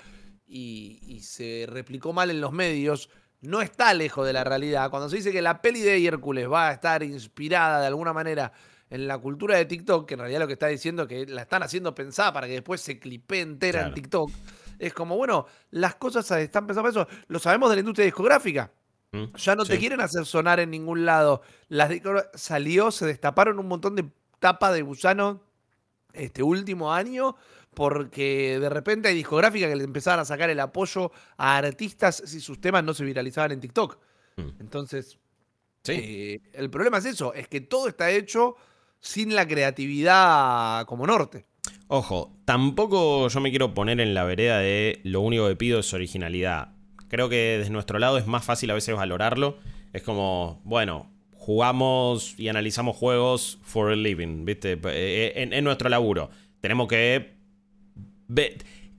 y, se replicó mal en los medios, no está lejos de la realidad. Cuando se dice que la peli de Hércules va a estar inspirada de alguna manera en la cultura de TikTok, que en realidad lo que está diciendo es que la están haciendo pensada para que después se clipe entera en. TikTok, es como, bueno, las cosas están pensadas para eso. Lo sabemos de la industria discográfica. ¿Mm? Ya no te quieren hacer sonar en ningún lado. Las salió, se destaparon un montón de tapas de gusano este último año porque de repente hay discográficas que le empezaban a sacar el apoyo a artistas si sus temas no se viralizaban en TikTok. Mm. Entonces, Sí. eh, el problema es eso, es que todo está hecho sin la creatividad como norte. Ojo, tampoco yo me quiero poner en la vereda de lo único que pido es originalidad. Creo que desde nuestro lado es más fácil a veces valorarlo. Es como, bueno, jugamos y analizamos juegos for a living, ¿viste? Eh, En, en nuestro laburo. Tenemos que...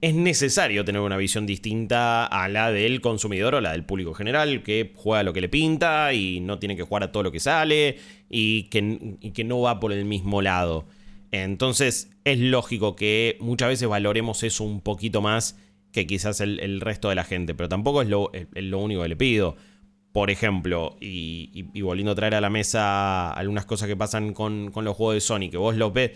Es necesario tener una visión distinta a la del consumidor o la del público general, que juega lo que le pinta y no tiene que jugar a todo lo que sale y que, no va por el mismo lado. Entonces es lógico que muchas veces valoremos eso un poquito más que quizás el, resto de la gente, pero tampoco es lo, único que le pido. Por ejemplo, y, volviendo a traer a la mesa algunas cosas que pasan con, con los juegos de Sony, que vos los ves,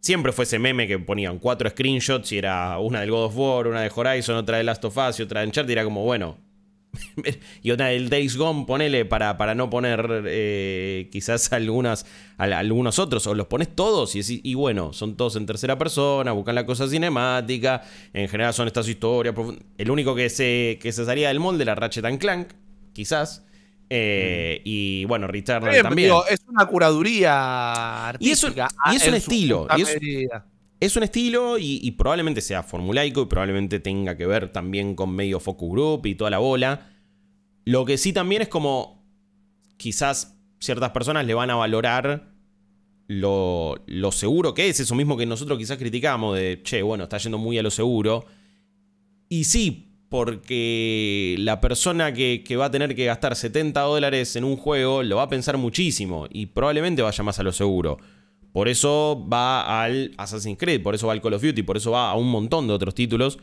siempre fue ese meme que ponían cuatro screenshots y era una del God of War, una de Horizon, otra de Last of Us y otra de Uncharted, y era como, bueno, (laughs) y otra del Days Gone, ponele para, para no poner eh, quizás algunas, al- algunos otros, o los pones todos y, y bueno, son todos en tercera persona, buscan la cosa cinemática, en general son estas historias. El único que se, que se salía del molde era Ratchet and Clank, quizás. Eh, Y bueno, Bien, también. digo, es una curaduría Y es un- artística. y es un estilo, y. Es un estilo y, y probablemente sea formulaico y probablemente tenga que ver también con medio focus group y toda la bola. Lo que sí también es como quizás ciertas personas le van a valorar lo, lo seguro que es, eso mismo que nosotros quizás criticamos de, che, bueno, está yendo muy a lo seguro. Y sí, porque la persona que, que va a tener que gastar 70 dólares en un juego lo va a pensar muchísimo y probablemente vaya más a lo seguro. Por eso va al Assassin's Creed, por eso va al Call of Duty, por eso va a un montón de otros títulos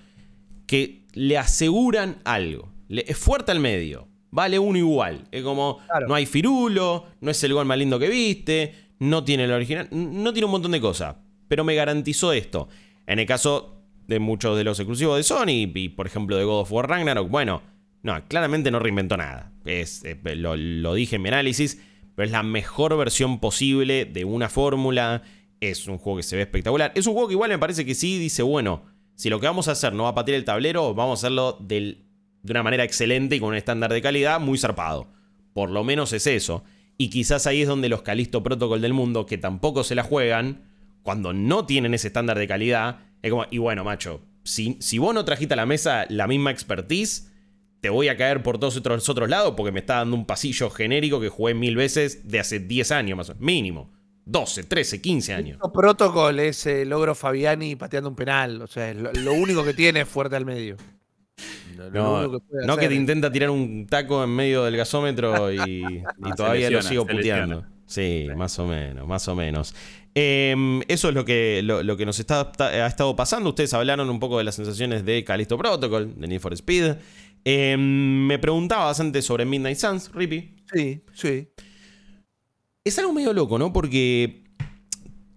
que le aseguran algo. Le- es fuerte al medio. Vale uno igual. Es como, Claro. no hay firulo, no es el gol más lindo que viste, no tiene el original, no tiene un montón de cosas. Pero me garantizó esto. En el caso de muchos de los exclusivos de Sony, y por ejemplo de God of War Ragnarok, bueno, no, claramente no reinventó nada. Es, eh, lo, dije en mi análisis, pero es la mejor versión posible de una fórmula. Es un juego que se ve espectacular. Es un juego que igual me parece que sí dice, bueno, si lo que vamos a hacer no va a patear el tablero, vamos a hacerlo del- de una manera excelente y con un estándar de calidad muy zarpado. Por lo menos es eso. Y quizás ahí es donde los Calisto Protocol del mundo, que tampoco se la juegan, cuando no tienen ese estándar de calidad, es como, y bueno, macho, si, si vos no trajiste a la mesa la misma expertise, te voy a caer por todos otros, otros lados porque me está dando un pasillo genérico que jugué mil veces de hace 10 años más o menos. Mínimo. 12, 13, 15 años. Calisto Protocol es el logro Fabiani pateando un penal. O sea, lo, lo único que tiene es fuerte al medio. No, único que puede no que hacer. te intenta tirar un taco en medio del gasómetro y, (laughs) todavía lo sigo puteando. Sí, más o menos, más o menos. Em, eso es lo que, lo, lo que nos está, ha estado pasando. Ustedes hablaron un poco de las sensaciones de Callisto Protocol, de Need for Speed. Em, me preguntabas antes sobre Midnight Suns, Rippy. Sí, sí. Es algo medio loco, ¿no? Porque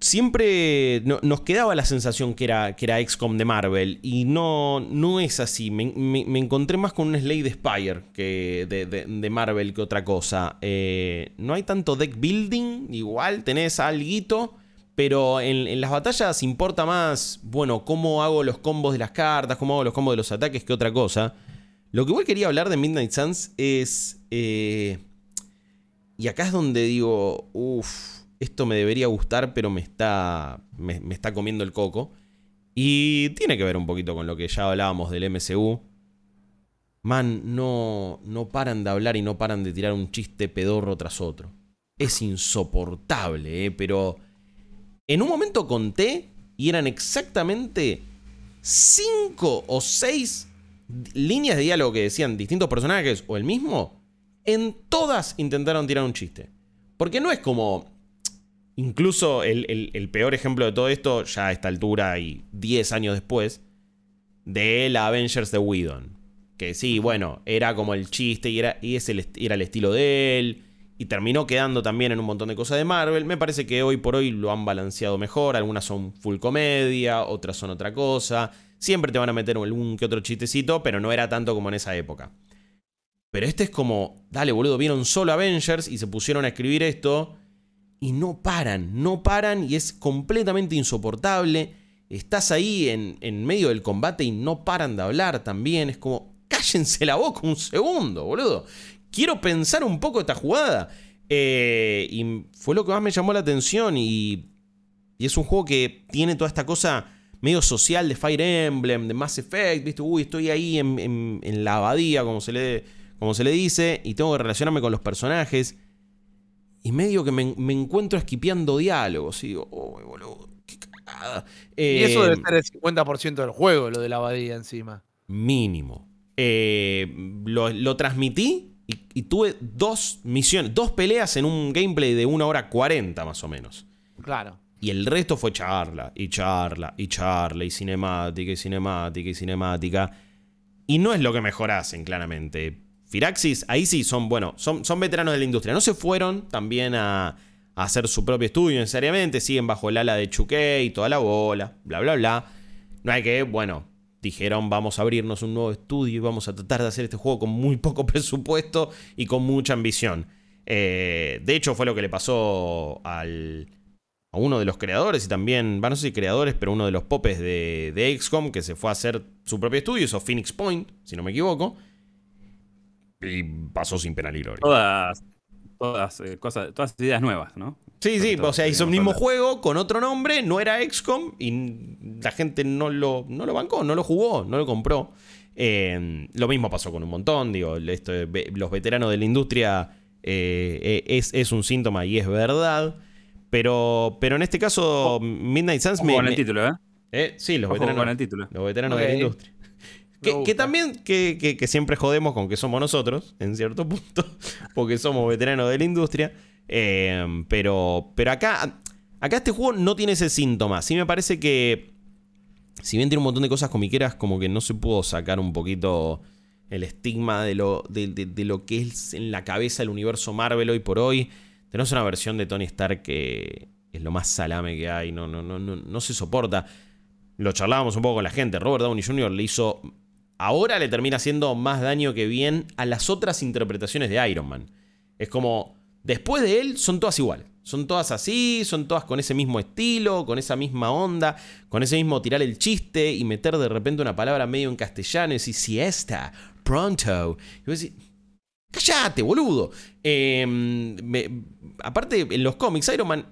siempre no- nos quedaba la sensación que era, que era XCOM de Marvel y no, no es así. Me, me- me encontré más con un Slade Spire que de, de- de Marvel que otra cosa. Eh, no hay tanto deck building, igual tenés alguito, pero en, las batallas importa más, bueno, cómo hago los combos de las cartas, cómo hago los combos de los ataques que otra cosa. Lo que igual quería hablar de Midnight Suns es... eh, y acá es donde digo, uff, esto me debería gustar, pero me está, me, me está comiendo el coco. Y tiene que ver un poquito con lo que ya hablábamos del MCU. Man, no, no paran de hablar y no paran de tirar un chiste pedorro tras otro. Es insoportable, ¿eh? pero en un momento conté y eran exactamente cinco o seis líneas de diálogo que decían distintos personajes o el mismo en todas intentaron tirar un chiste. Porque no es como. Incluso el, el- el peor ejemplo de todo esto, ya a esta altura y 10 años después, de la Avengers de Whedon. que sí, bueno, era como el chiste y era, y ese era el estilo de él. Y terminó quedando también en un montón de cosas de Marvel. Me parece que hoy por hoy lo han balanceado mejor. Algunas son full comedia, otras son otra cosa. Siempre te van a meter algún que otro chistecito, pero no era tanto como en esa época. Pero este es como, dale boludo, vieron solo Avengers y se pusieron a escribir esto. Y no paran, no paran y es completamente insoportable. Estás ahí en, en medio del combate y no paran de hablar también. Es como, cállense la boca un segundo, boludo. Quiero pensar un poco esta jugada. Eh, y fue lo que más me llamó la atención. Y, y, es un juego que tiene toda esta cosa medio social de Fire Emblem, de Mass Effect. ¿Viste? Uy, estoy ahí en, la abadía, como se, le, como se le dice. Y tengo que relacionarme con los personajes. Y medio que me, encuentro esquipeando diálogos. Y digo, oh, boludo, qué cagada. y eso debe eh, ser el 50% del juego, lo de la abadía encima. Mínimo. Eh, lo, transmití y, tuve dos misiones, dos peleas en un gameplay de una hora 40 más o menos. Claro. Y el resto fue charla, y charla, y charla, y cinemática, y cinemática, y cinemática. Y no es lo que mejor hacen, claramente. Firaxis, ahí sí son, bueno, son, son veteranos de la industria. No se fueron también a, a hacer su propio estudio necesariamente, siguen bajo el ala de Chuque y toda la bola, bla, bla, bla. No hay que, bueno, dijeron vamos a abrirnos un nuevo estudio y vamos a tratar de hacer este juego con muy poco (laughs) presupuesto y con mucha ambición. Eh, de hecho fue lo que le pasó al, a uno de los creadores y también, no sé si creadores, pero uno de los popes de, de XCOM que se fue a hacer su propio estudio, hizo Phoenix Point, si no me equivoco. Y pasó sin pena Todas, todas, eh, cosas, todas ideas nuevas, ¿no? Sí, sí, o sea, hizo el mismo juego con otro nombre, no era XCOM y la gente no lo, no lo bancó, no lo jugó, no lo compró. Eh, lo mismo pasó con un montón, digo, esto, los veteranos de la industria eh, es, es, un síntoma y es verdad. Pero, pero en este caso, Midnight Suns me. Con el título, ¿eh? ¿eh? Sí, los veteranos. Con el título. Los veteranos de la industria. Que, también, que, que, siempre jodemos con que somos nosotros, en cierto (laughs) punto, porque somos veteranos de la industria. Em, pero, pero acá, acá este juego no tiene ese síntoma. Sí me parece que, si bien tiene un montón de cosas comiqueras, como que no se pudo sacar un poquito el estigma de lo, de, lo que es en la cabeza el universo Marvel hoy por hoy. Tenemos una versión de Tony Stark que es lo más salame que hay, no, no, no, no, no se soporta. Lo charlábamos un poco con la gente. Robert Downey Jr. le hizo ahora le termina haciendo más daño que bien a las otras interpretaciones de Iron Man. Es como, después de él son todas iguales. Son todas así, son todas con ese mismo estilo, con esa misma onda, con ese mismo tirar el chiste y meter de repente una palabra medio en castellano y decir siesta, pronto. Y vos decís, cállate, boludo. Em, aparte, en los cómics, Iron Man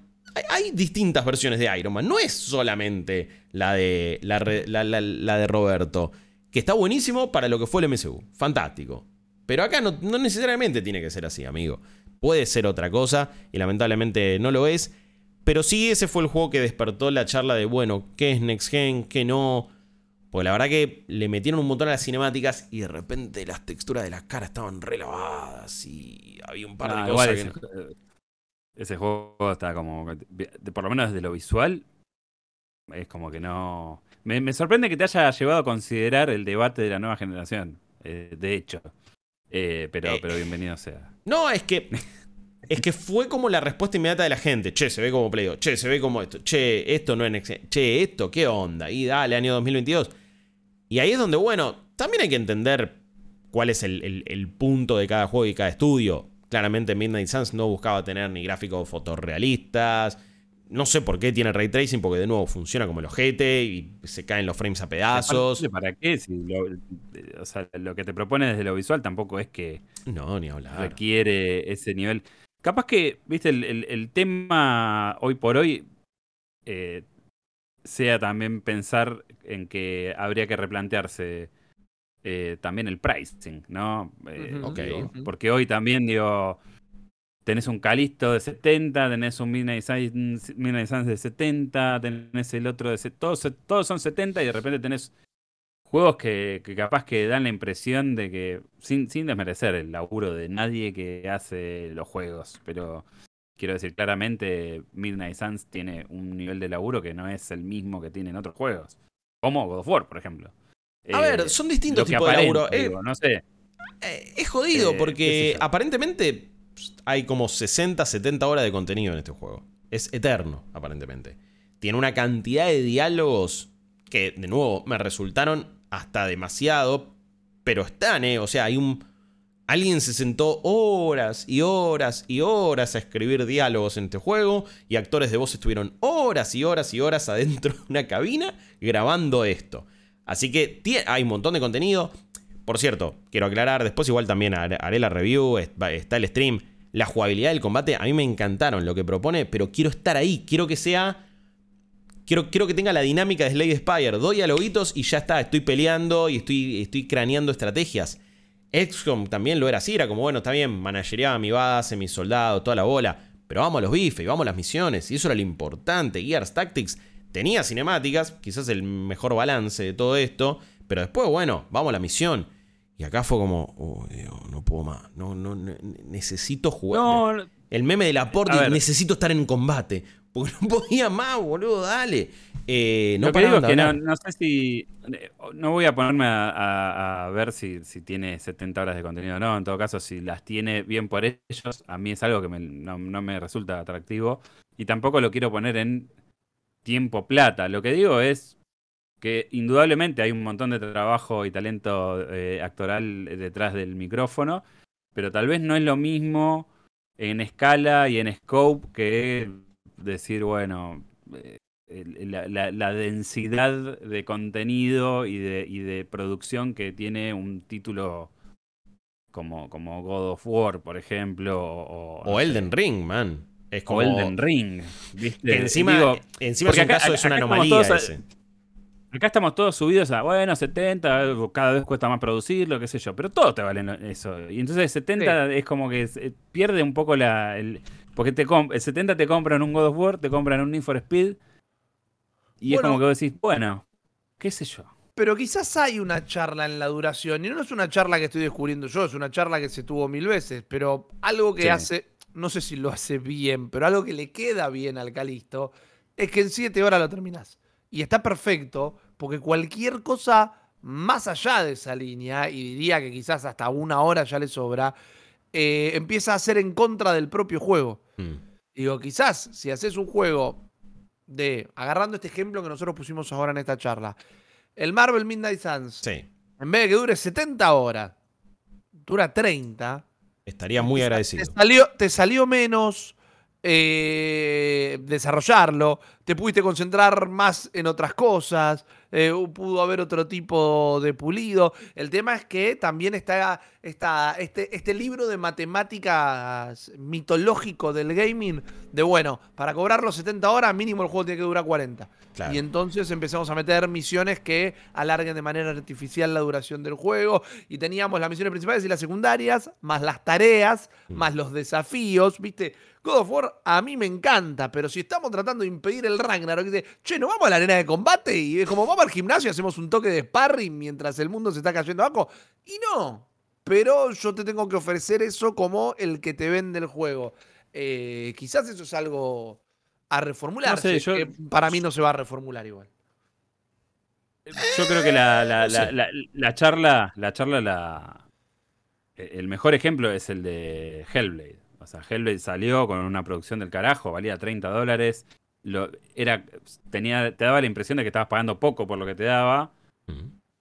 hay, distintas versiones de Iron Man. No es solamente la de, la de Roberto que está buenísimo para lo que fue el MCU. Fantástico. Pero acá no, necesariamente tiene que ser así, amigo. Puede ser otra cosa y lamentablemente no lo es. Pero sí ese fue el juego que despertó la charla de, bueno, ¿qué es Next Gen? ¿Qué no? Pues la verdad que le metieron un montón a las cinemáticas y de repente las texturas de las caras estaban relavadas y había un par de ah, cosas ese, ese, juego está como, por lo menos desde lo visual, es como que no... Me, sorprende que te haya llevado a considerar el debate de la nueva generación, eh, de hecho. Eh, pero, eh, pero bienvenido sea. No, es que. Es que fue como la respuesta inmediata de la gente. Che, se ve como Play Che, se ve como esto. Che, esto no es. Che, esto, ¿qué onda? Y dale, año 2022. Y ahí es donde, bueno, también hay que entender cuál es el, el punto de cada juego y cada estudio. Claramente Midnight Suns no buscaba tener ni gráficos fotorrealistas, no sé por qué tiene ray tracing, porque de nuevo funciona como el ojete y se caen los frames a pedazos. ¿Para qué? Si lo, o sea, lo que te propone desde lo visual tampoco es que no, ni hablar. requiere ese nivel. Capaz que, viste, el, tema hoy por hoy eh, sea también pensar en que habría que replantearse eh, también el pricing, ¿no? Eh, porque hoy también, digo tenés un Calisto de 70, tenés un Midnight Suns, de 70, tenés el otro de... Todos, todos son 70 y de repente tenés juegos que, capaz que dan la impresión de que, sin, sin desmerecer el laburo de nadie que hace los juegos, pero quiero decir, claramente Midnight Suns tiene un nivel de laburo que no es el mismo que tienen otros juegos, como God of War, por ejemplo. A ver, eh, son distintos tipos de laburo. Eh, digo, no sé. Eh, es jodido Eh, porque aparentemente hay como 60, 70 horas de contenido en este juego. Es eterno, aparentemente. Tiene una cantidad de diálogos que, de nuevo, me resultaron hasta demasiado, pero están, ¿eh? O sea, hay un... Alguien se sentó horas y horas y horas a escribir diálogos en este juego y actores de voz estuvieron horas y horas y horas (laughs) adentro de una cabina grabando esto. Así que hay un montón de contenido. Por cierto, quiero aclarar, después igual también har- haré la review, está el stream. La jugabilidad del combate, a mí me encantaron lo que propone, pero quiero estar ahí, quiero que sea... Quiero, quiero que tenga la dinámica de Slade Spire. Doy a loguitos y ya está, estoy peleando y estoy, estoy craneando estrategias. XCOM también lo era así, era como, bueno, está bien, managereaba mi base, mis soldados, toda la bola. Pero vamos a los bifes, vamos a las misiones, y eso era lo importante. Gears Tactics tenía cinemáticas, quizás el mejor balance de todo esto, pero después, bueno, vamos a la misión. Y acá fue como, oh, Dios, no puedo más, no, no, ne- necesito jugar. No, El meme del aporte, necesito estar en combate. Porque no (laughs) podía más, boludo, dale. Eh, no lo que digo es que no, no sé si. No voy a ponerme a, a- a ver si, si tiene 70 horas de contenido o no. En todo caso, si las tiene bien por ellos, a mí es algo que me- no, no me resulta atractivo. Y tampoco lo quiero poner en tiempo plata. Lo que digo es que indudablemente hay un montón de trabajo y talento eh, actoral detrás del micrófono, pero tal vez no es lo mismo en escala y en scope que decir, bueno, eh, la, la- la densidad de contenido y de, y de producción que tiene un título como, como God of War, por ejemplo, o, O Elden Ring, man. Es como. o Elden Ring. ¿viste? Que encima, Digo, encima es porque un acá- caso, es una anomalía todos ese. Acá estamos todos subidos a, bueno, 70, cada vez cuesta más producirlo, qué sé yo, pero todo te vale lo- eso. Y entonces 70 es como que se- pierde un poco la... El, porque te el 70 te compran un God of War, te compran un Need for Speed, y es como que vos decís, bueno, qué sé yo. Pero quizás hay una charla en la duración, y no es una charla que estoy descubriendo yo, es una charla que se tuvo mil veces, pero algo que Sí. hace, no sé si lo hace bien, pero algo que le queda bien al Calisto, es que en siete horas lo terminás. Y está perfecto, porque cualquier cosa más allá de esa línea, y diría que quizás hasta una hora ya le sobra, eh, empieza a ser en contra del propio juego. Mm. Digo, quizás si haces un juego de, agarrando este ejemplo que nosotros pusimos ahora en esta charla, el Marvel Midnight Suns, Sí. en vez de que dure 70 horas, dura 30, Estaría muy te agradecido. salió, te salió menos eh, desarrollarlo, te pudiste concentrar más en otras cosas, eh, pudo haber otro tipo de pulido. El tema es que también está, está este, este libro de matemáticas mitológico del gaming, de bueno, para cobrar los 70 horas mínimo el juego tiene que durar 40. Claro. Y entonces empezamos a meter misiones que alarguen de manera artificial la duración del juego. Y teníamos las misiones principales y las secundarias, más las tareas, Mm. más los desafíos, ¿viste? God of War a mí me encanta, pero si estamos tratando de impedir el Ragnarok, dice, che, ¿no vamos a la arena de combate? Y es como, vamos al gimnasio y hacemos un toque de sparring mientras el mundo se está cayendo abajo. Y no, pero yo te tengo que ofrecer eso como el que te vende el juego. Eh, quizás eso es algo a reformular. No sé, yo- que para mí no se va a reformular igual. Yo creo que la, la- la- sé. la- la charla, la charla, la, el mejor ejemplo es el de Hellblade. O sea, Hellblade salió con una producción del carajo, valía 30 dólares. Lo, era, tenía, te daba la impresión de que estabas pagando poco por lo que te daba.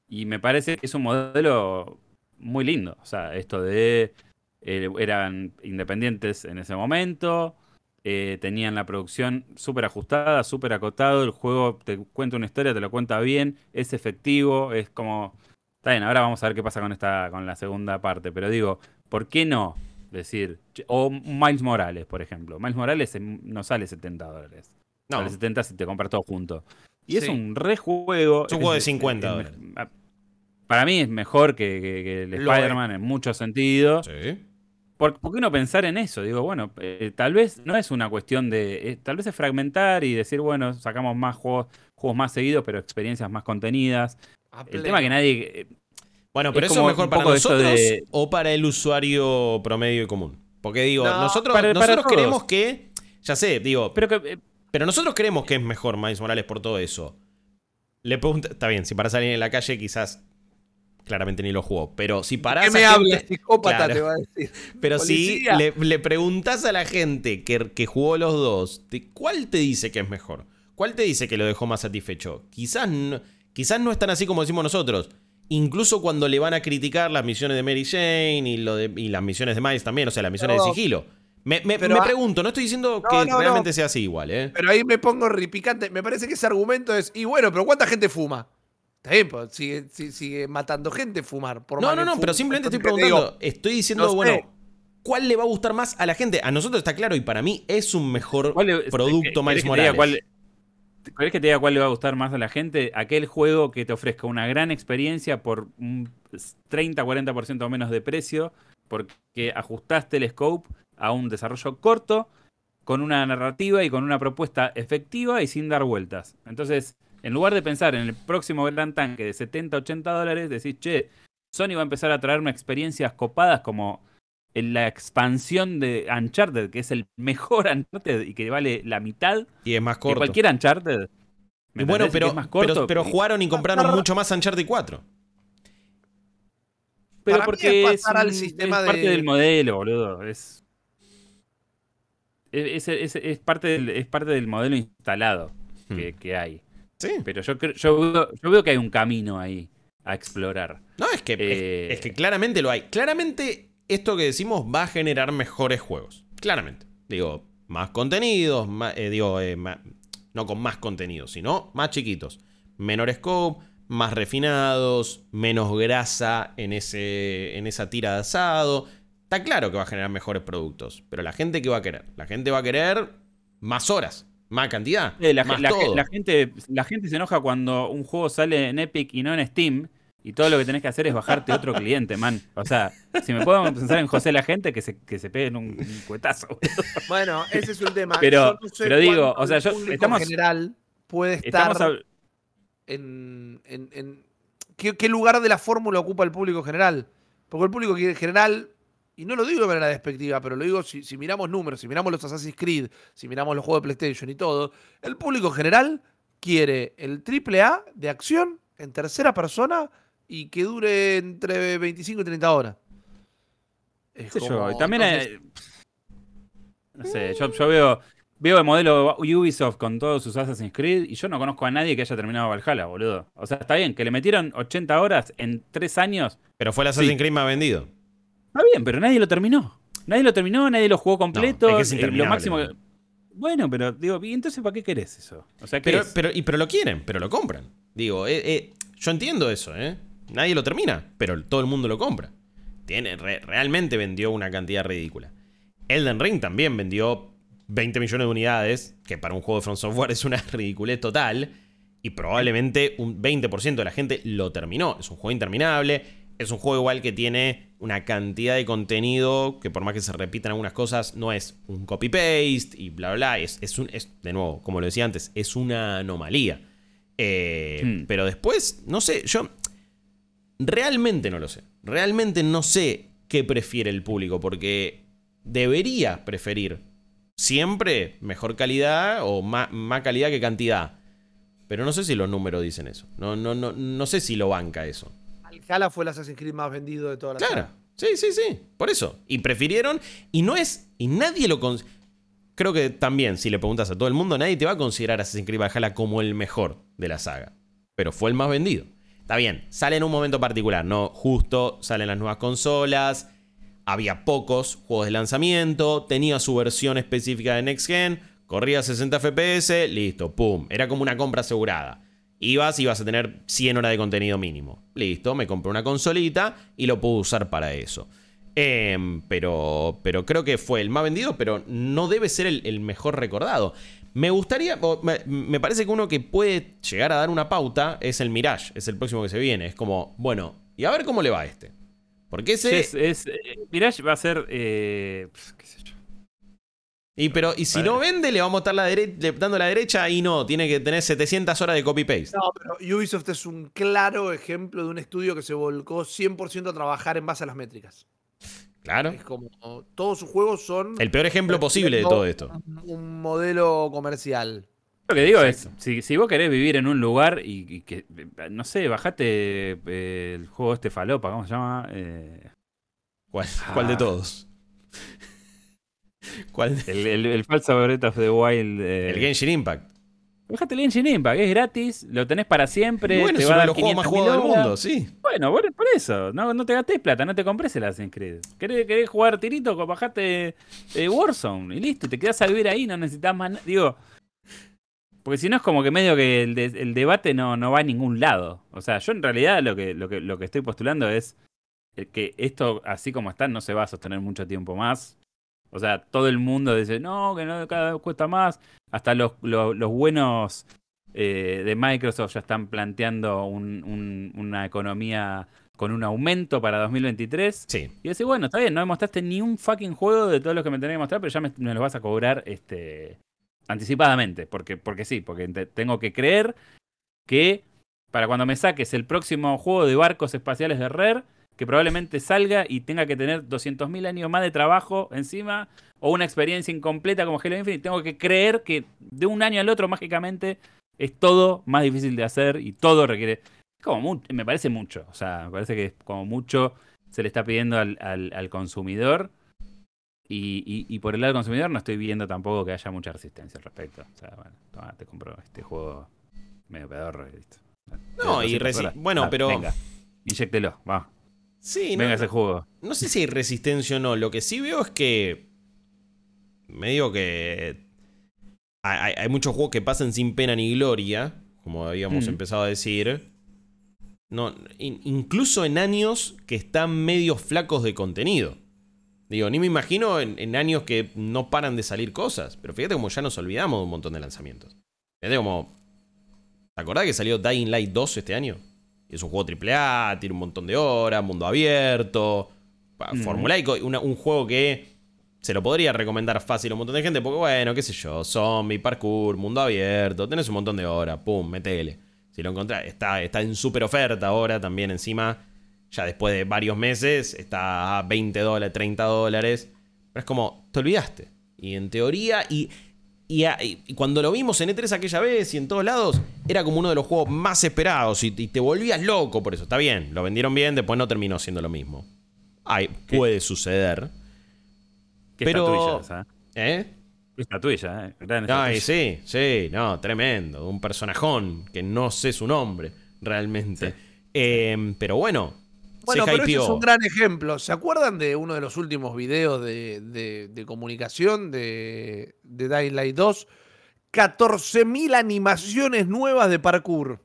Y me parece que es un modelo muy lindo. O sea, esto de. eh, eran independientes en ese momento. eh, tenían la producción súper ajustada, súper acotado. El juego te cuenta una historia, te lo cuenta bien. Es efectivo. Es como. Está bien, ahora vamos a ver qué pasa con esta con la segunda parte. Pero digo, ¿por qué no? Decir. O Miles Morales, por ejemplo. Miles Morales no sale 70 dólares. No, Sale 70 si te compras todo junto. Y es un rejuego. Es un juego de 50 dólares. Para mí es mejor que, que- que el. Spider-Man en muchos sentidos. sí. ¿Por, por qué no pensar en eso? Digo, bueno, eh, tal vez no es una cuestión de. eh, tal vez es fragmentar y decir, bueno, sacamos más juegos, juegos más seguidos, pero experiencias más contenidas. A El pleno. tema que nadie. Eh, Bueno, Es pero eso es mejor para nosotros de- o para el usuario promedio y común. Porque digo, No, nosotros, para- nosotros queremos que. Ya sé, digo, pero, pero que. eh, nosotros creemos que es mejor Miles Morales por todo eso. Le pregunto, está bien, si para salir en la calle quizás claramente ni lo jugó. Pero si parás ¿Qué me a hablas, gente- psicópata? Claro. Te va a decir. (laughs) Pero si le, le preguntás a la gente que, que jugó los dos, ¿de ¿cuál te dice que es mejor? ¿Cuál te dice que lo dejó más satisfecho? Quizás no, quizás no están así como decimos nosotros. Incluso cuando le van a criticar las misiones de Mary Jane y, lo de, y las misiones de Miles también, o sea, las misiones Pero- de sigilo. Me, me- pero me pregunto, no estoy diciendo No, que no, no. realmente sea así igual, ¿eh? Pero ahí me pongo ripicante. Me parece que ese argumento es. Y bueno, pero ¿cuánta gente fuma? Está bien, pues, sigue, sigue, sigue matando gente fumar. Por No, más no, no, pero simplemente estoy preguntando. digo, estoy diciendo, no sé. bueno, ¿cuál le va a gustar más a la gente? A nosotros está claro y para mí es un mejor ¿Cuál le- producto ¿querés Miles Morales. cuál- ¿Querés que te diga cuál le va a gustar más a la gente? Aquel juego que te ofrezca una gran experiencia por un 30-40% menos de precio, porque ajustaste el scope a un desarrollo corto, con una narrativa y con una propuesta efectiva y sin dar vueltas. Entonces, en lugar de pensar en el próximo gran tanque de 70-80 dólares, decís, che, Sony va a empezar a traerme experiencias copadas como la expansión de Uncharted, que es el mejor (laughs) Uncharted y que vale la mitad Y es más que corto. cualquier Uncharted. ¿Me Y bueno, que pero, es más corto, pero, jugaron y compraron Pasar- mucho más Uncharted 4. pero para porque es es, pasar al un- sistema es parte de- del modelo, boludo. Es, es, es- es parte, del, es parte del modelo instalado que, Hmm. que hay. Sí. Pero yo, creo- yo, veo, yo veo que hay un camino ahí a explorar. No, es que, es- Eh. es, que claramente lo hay. Claramente esto que decimos va a generar mejores juegos. Claramente. Digo, más contenidos, más- eh, digo, eh, no con más contenidos, sino más chiquitos. Menor scope, más refinados, menos grasa en, ese, en esa tira de asado. Está claro que va a generar mejores productos. Pero la gente que va a querer. La gente va a querer más horas, más cantidad, Eh, la, más la- todo. la gente, la gente se enoja cuando un juego sale en Epic y no en Steam. Y todo lo que tenés que hacer es bajarte otro cliente, man. O sea, si me puedo pensar en José la gente, que se, que se peguen un, un cuetazo. Bueno, ese es un tema. Pero- no sé pero digo, o sea, el yo- público estamos- general puede estar hab- en, en- en- ¿qué, qué lugar de la fórmula ocupa el público general? Porque el público que- general, y no lo digo de manera despectiva, pero lo digo si, si miramos números, si miramos los Assassin's Creed, si miramos los juegos de PlayStation y todo, el público general quiere el triple A de acción en tercera persona y que dure entre 25 y 30 horas. Es qué sé como- yo, y también entonces, hay- no sé, yo, yo veo, veo el modelo Ubisoft con todos sus Assassin's Creed y yo no conozco a nadie que haya terminado Valhalla, boludo. O sea, está bien, que le metieron 80 horas en 3 años. Pero fue el Assassin's Sí. Creed más vendido. Está bien, pero nadie lo terminó. Nadie lo terminó, nadie lo jugó completo. es que es eh, lo máximo que-. Bueno, pero digo, ¿y entonces para qué querés eso? O sea, ¿qué Pero, es? pero, y, pero lo quieren, pero lo compran. Digo, eh, eh, yo entiendo eso, ¿eh? Nadie lo termina, pero todo el mundo lo compra. Tiene, re- realmente vendió una cantidad ridícula. Elden Ring también vendió 20 millones de unidades, que para un juego de From Software es una (laughs) ridiculez total. Y probablemente un 20% de la gente lo terminó. Es un juego interminable. Es un juego igual que tiene una cantidad de contenido que por más que se repitan algunas cosas, no es un copy-paste y bla, bla, bla. Es, es un, es, de nuevo, como lo decía antes, es una anomalía. Eh, Hmm. Pero después, no sé, yo realmente no lo sé. Realmente no sé qué prefiere el público, porque debería preferir siempre mejor calidad o más, más calidad que cantidad. Pero no sé si los números dicen eso. No, no, no, no sé si lo banca eso. Valhalla fue el Assassin's Creed más vendido de toda la Claro. saga. Sí, sí, sí. Por eso. Y prefirieron. Y no es. Y nadie lo. con- Creo que también, si le preguntas a todo el mundo, nadie te va a considerar Assassin's Creed Valhalla como el mejor de la saga. Pero fue el más vendido. Está bien, sale en un momento particular, ¿no? Justo salen las nuevas consolas. Había pocos juegos de lanzamiento. Tenía su versión específica de Next Gen. Corría a 60 FPS. Listo, pum. Era como una compra asegurada. Ibas y ibas a tener 100 horas de contenido mínimo. Listo, me compré una consolita y lo puedo usar para eso. Em, pero, pero creo que fue el más vendido, pero no debe ser el mejor recordado. Me gustaría, me, parece que uno que puede llegar a dar una pauta es el Mirage, es el próximo que se viene. Es como, bueno, y a ver cómo le va a este. Porque Sí, ese... es, es- eh, Mirage va a ser. eh, qué sé yo. Y, pero, y si no vende, le vamos a estar la dando la derecha y no, tiene que tener 700 horas de copy-paste. No, pero Ubisoft es un claro ejemplo de un estudio que se volcó 100% a trabajar en base a las métricas. Claro. Es como todos sus juegos son El peor ejemplo posible de todo esto. un modelo comercial. Lo que digo es, si, si, vos querés vivir en un lugar y, que, no sé, bajate eh, el juego este falopa, ¿cómo se llama? Eh, ¿Cuál, (laughs) ¿Cuál, de ah. todos? (laughs) ¿Cuál? El, el, el, falso Breath of the Wild. Eh, el Genshin Impact. Fíjate el Genshin Impact, es gratis, lo tenés para siempre. bueno, te va a dar los juegos más jugados del mundo, sí. Bueno, por, eso, no, no, te gastes plata, no te compres el Assassin's Creed. ¿Querés, querés jugar tirito? Bajate eh, Warzone y listo, te quedas a vivir ahí, no necesitas más. Digo, porque si no es como que medio que el, el, debate no, no va a ningún lado. O sea, yo en realidad lo que, lo que, lo que estoy postulando es que esto, así como está, no se va a sostener mucho tiempo más. O sea, todo el mundo dice, no, que no, cada vez cuesta más. Hasta los, los, buenos eh, de Microsoft ya están planteando una economía con un aumento para 2023. Sí. Y dice, bueno, está bien, no me mostraste ni un fucking juego de todos los que me tenés que mostrar, pero ya me, me los vas a cobrar este, anticipadamente. Porque, porque sí, porque tengo que creer que para cuando me saques el próximo juego de barcos espaciales de Rare, que probablemente salga y tenga que tener 200.000 años más de trabajo encima o una experiencia incompleta como Halo Infinite. Tengo que creer que de un año al otro mágicamente es todo más difícil de hacer y todo requiere... Como me parece mucho, o sea, me parece que como mucho se le está pidiendo al, al, consumidor y, por el lado del consumidor no estoy viendo tampoco que haya mucha resistencia al respecto. O sea, bueno, te compro este juego medio pedorro y listo. No, y bueno, pero... Venga, inyectelo, va. Sí, Venga ese juego. No sé si hay resistencia o no. Lo que sí veo es que. Me digo que. Hay, muchos juegos que pasan sin pena ni gloria. Como habíamos mm. empezado a decir. No, incluso en años que están medio flacos de contenido. Digo, ni me imagino en, años que no paran de salir cosas. Pero fíjate como ya nos olvidamos de un montón de lanzamientos. Fíjate como. ¿Te acordás que salió Dying Light 2 este año? Es un juego AAA, tiene un montón de horas, mundo abierto, mm. formulaico, un juego que se lo podría recomendar fácil a un montón de gente, porque bueno, qué sé yo, zombie, parkour, mundo abierto, tenés un montón de horas, pum, metele. Si lo encontrás, está, está en super oferta ahora también encima, ya después de varios meses, está a 20 dólares, 30 dólares. Pero es como, te olvidaste. Y en teoría, y y, cuando lo vimos en E3 aquella vez y en todos lados, era como uno de los juegos más esperados y, te volvías loco por eso. Está bien, lo vendieron bien, después no terminó siendo lo mismo. Ay, puede suceder. pero... tuya, ¿Eh? Está tuya, ¿eh? Ay, sí, sí, no, tremendo. Un personajón que no sé su nombre, realmente. Em, pero bueno, bueno, pero ese es un gran ejemplo. ¿Se acuerdan de uno de los últimos videos de, comunicación de, de Dying Light 2? 14.000 animaciones nuevas de parkour.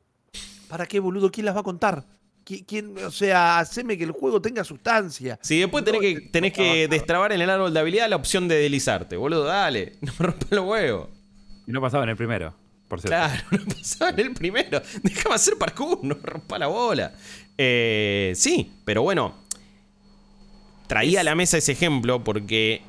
¿Para qué, boludo? ¿Quién las va a contar? ¿Quién, o sea, haceme que el juego tenga sustancia. Sí, después tenés que, tenés que destrabar en el árbol de habilidad la opción de deslizarte, boludo. Dale, (laughs) no me rompa los huevos. Y no pasaba en el primero, por. Claro, (laughs) no pasaba en el primero. Déjame hacer parkour, no rompa la bola. Eh, sí, pero bueno, traía a la mesa ese ejemplo porque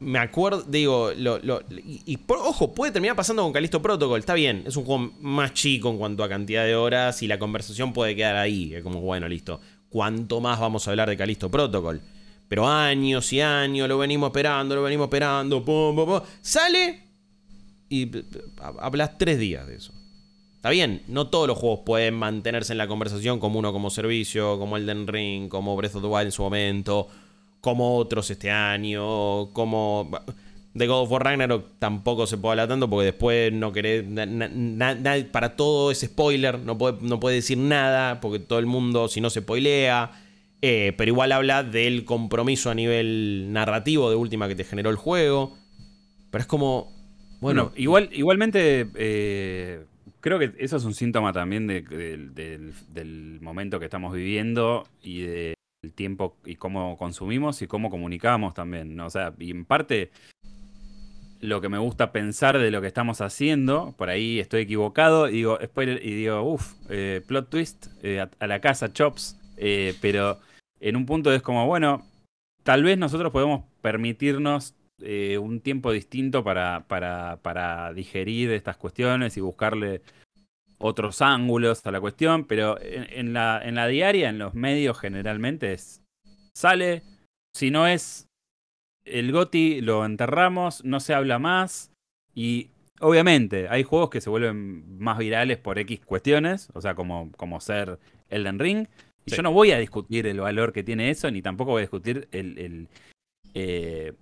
me acuerdo, digo, y, ojo, puede terminar pasando con Calisto Protocol, está bien, es un juego más chico en cuanto a cantidad de horas y la conversación puede quedar ahí, como, bueno, listo, ¿cuánto más vamos a hablar de Calisto Protocol? Pero años y años lo venimos esperando, lo venimos esperando, pum, pum, pum, sale y hablas tres días de eso. Está bien, no todos los juegos pueden mantenerse en la conversación como uno como servicio, como Elden Ring, como Breath of the Wild en su momento, como otros este año, como... De God of War Ragnarok tampoco se puede hablar tanto porque después no querés. para todo ese spoiler, no puede, no puede decir nada porque todo el mundo, si no se spoilea. Eh, pero igual habla del compromiso a nivel narrativo de última que te generó el juego. Pero es como. Bueno, igual, igualmente. Eh, Creo que eso es un síntoma también del, momento que estamos viviendo y del tiempo y cómo consumimos y cómo comunicamos también. O sea, y en parte lo que me gusta pensar de lo que estamos haciendo, por ahí estoy equivocado, y digo, spoiler, y digo, uff, eh, plot twist, eh, a, la casa, chops, eh, pero en un punto es como, bueno, tal vez nosotros podemos permitirnos eh, un tiempo distinto para, para, para, digerir estas cuestiones y buscarle otros ángulos a la cuestión, pero en, la, en la diaria, en los medios generalmente es, sale, si no es el Goti, lo enterramos, no se habla más y obviamente, hay juegos que se vuelven más virales por X cuestiones, o sea, como, como ser Elden Ring. Y Sí. yo no voy a discutir el valor que tiene eso, ni tampoco voy a discutir el, el, eh,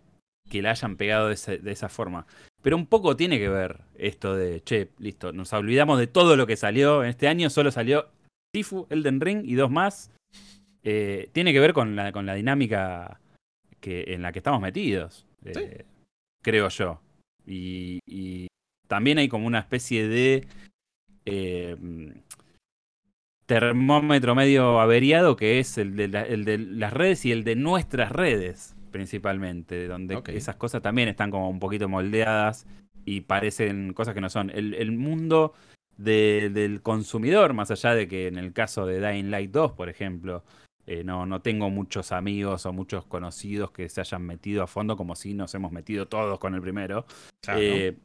que la hayan pegado de, ese- de esa forma. Pero un poco tiene que ver esto de, che, listo, nos olvidamos de todo lo que salió. En este año solo salió Sifu, Elden Ring y dos más. Eh, tiene que ver con la, con la dinámica que, en la que estamos metidos, eh, creo yo. Y, y también hay como una especie de eh, termómetro medio averiado que es el de, la- el de las redes y el de nuestras redes principalmente, donde esas cosas también están como un poquito moldeadas y parecen cosas que no son. El, el mundo de- del consumidor, más allá de que en el caso de Dying Light 2, por ejemplo, eh, no, no tengo muchos amigos o muchos conocidos que se hayan metido a fondo como si nos hemos metido todos con el primero. Eh,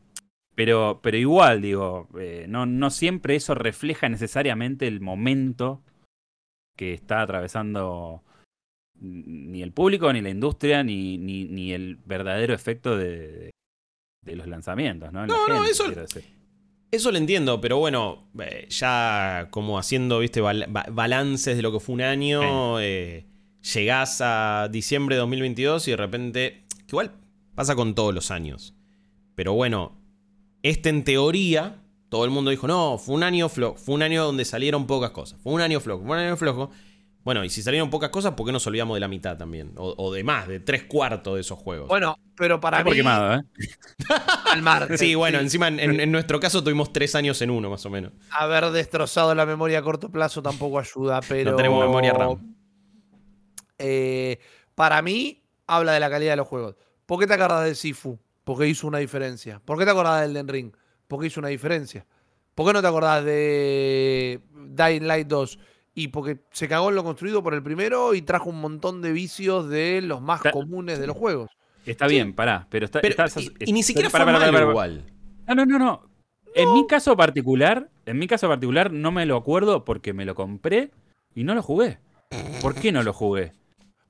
pero, pero igual, digo, eh, no, no siempre eso refleja necesariamente el momento que está atravesando ni el público, ni la industria, ni, ni, ni el verdadero efecto de, de los lanzamientos, ¿no? En la No, no, gente, eso-. Eso lo entiendo, pero bueno, eh, ya como haciendo, viste, bal- ba- balances de lo que fue un año, eh, llegás a diciembre de 2022 y de repente, que igual pasa con todos los años. Pero bueno, este en teoría, todo el mundo dijo, no, fue un año flojo, fue un año donde salieron pocas cosas, fue un año flojo, fue un año flojo. Bueno, y si salieron pocas cosas, ¿por qué nos olvidamos de la mitad también? O, o de más, de tres cuartos de esos juegos. Bueno, pero para Está por mí, quemado, ¿eh? (laughs) al margen. sí, bueno, encima en, nuestro caso tuvimos tres años en uno, más o menos. Haber destrozado la memoria a corto plazo tampoco ayuda, pero. No tenemos memoria RAM. Eh, para mí, habla de la calidad de los juegos. ¿Por qué te acordás de Sifu? Porque hizo una diferencia. ¿Por qué te acordás del Den Ring? Porque hizo una diferencia. ¿Por qué no te acordás de Dying Light 2? Y porque se cagó en lo construido por el primero y trajo un montón de vicios de los más Está- comunes de los juegos. Está Sí. bien, pará, pero está... Pero, está- y, y ni siquiera pará, fue pará, pará, igual. No, no, no, no. En mi caso particular, en mi caso particular no me lo acuerdo porque me lo compré y no lo jugué. ¿Por qué no lo jugué?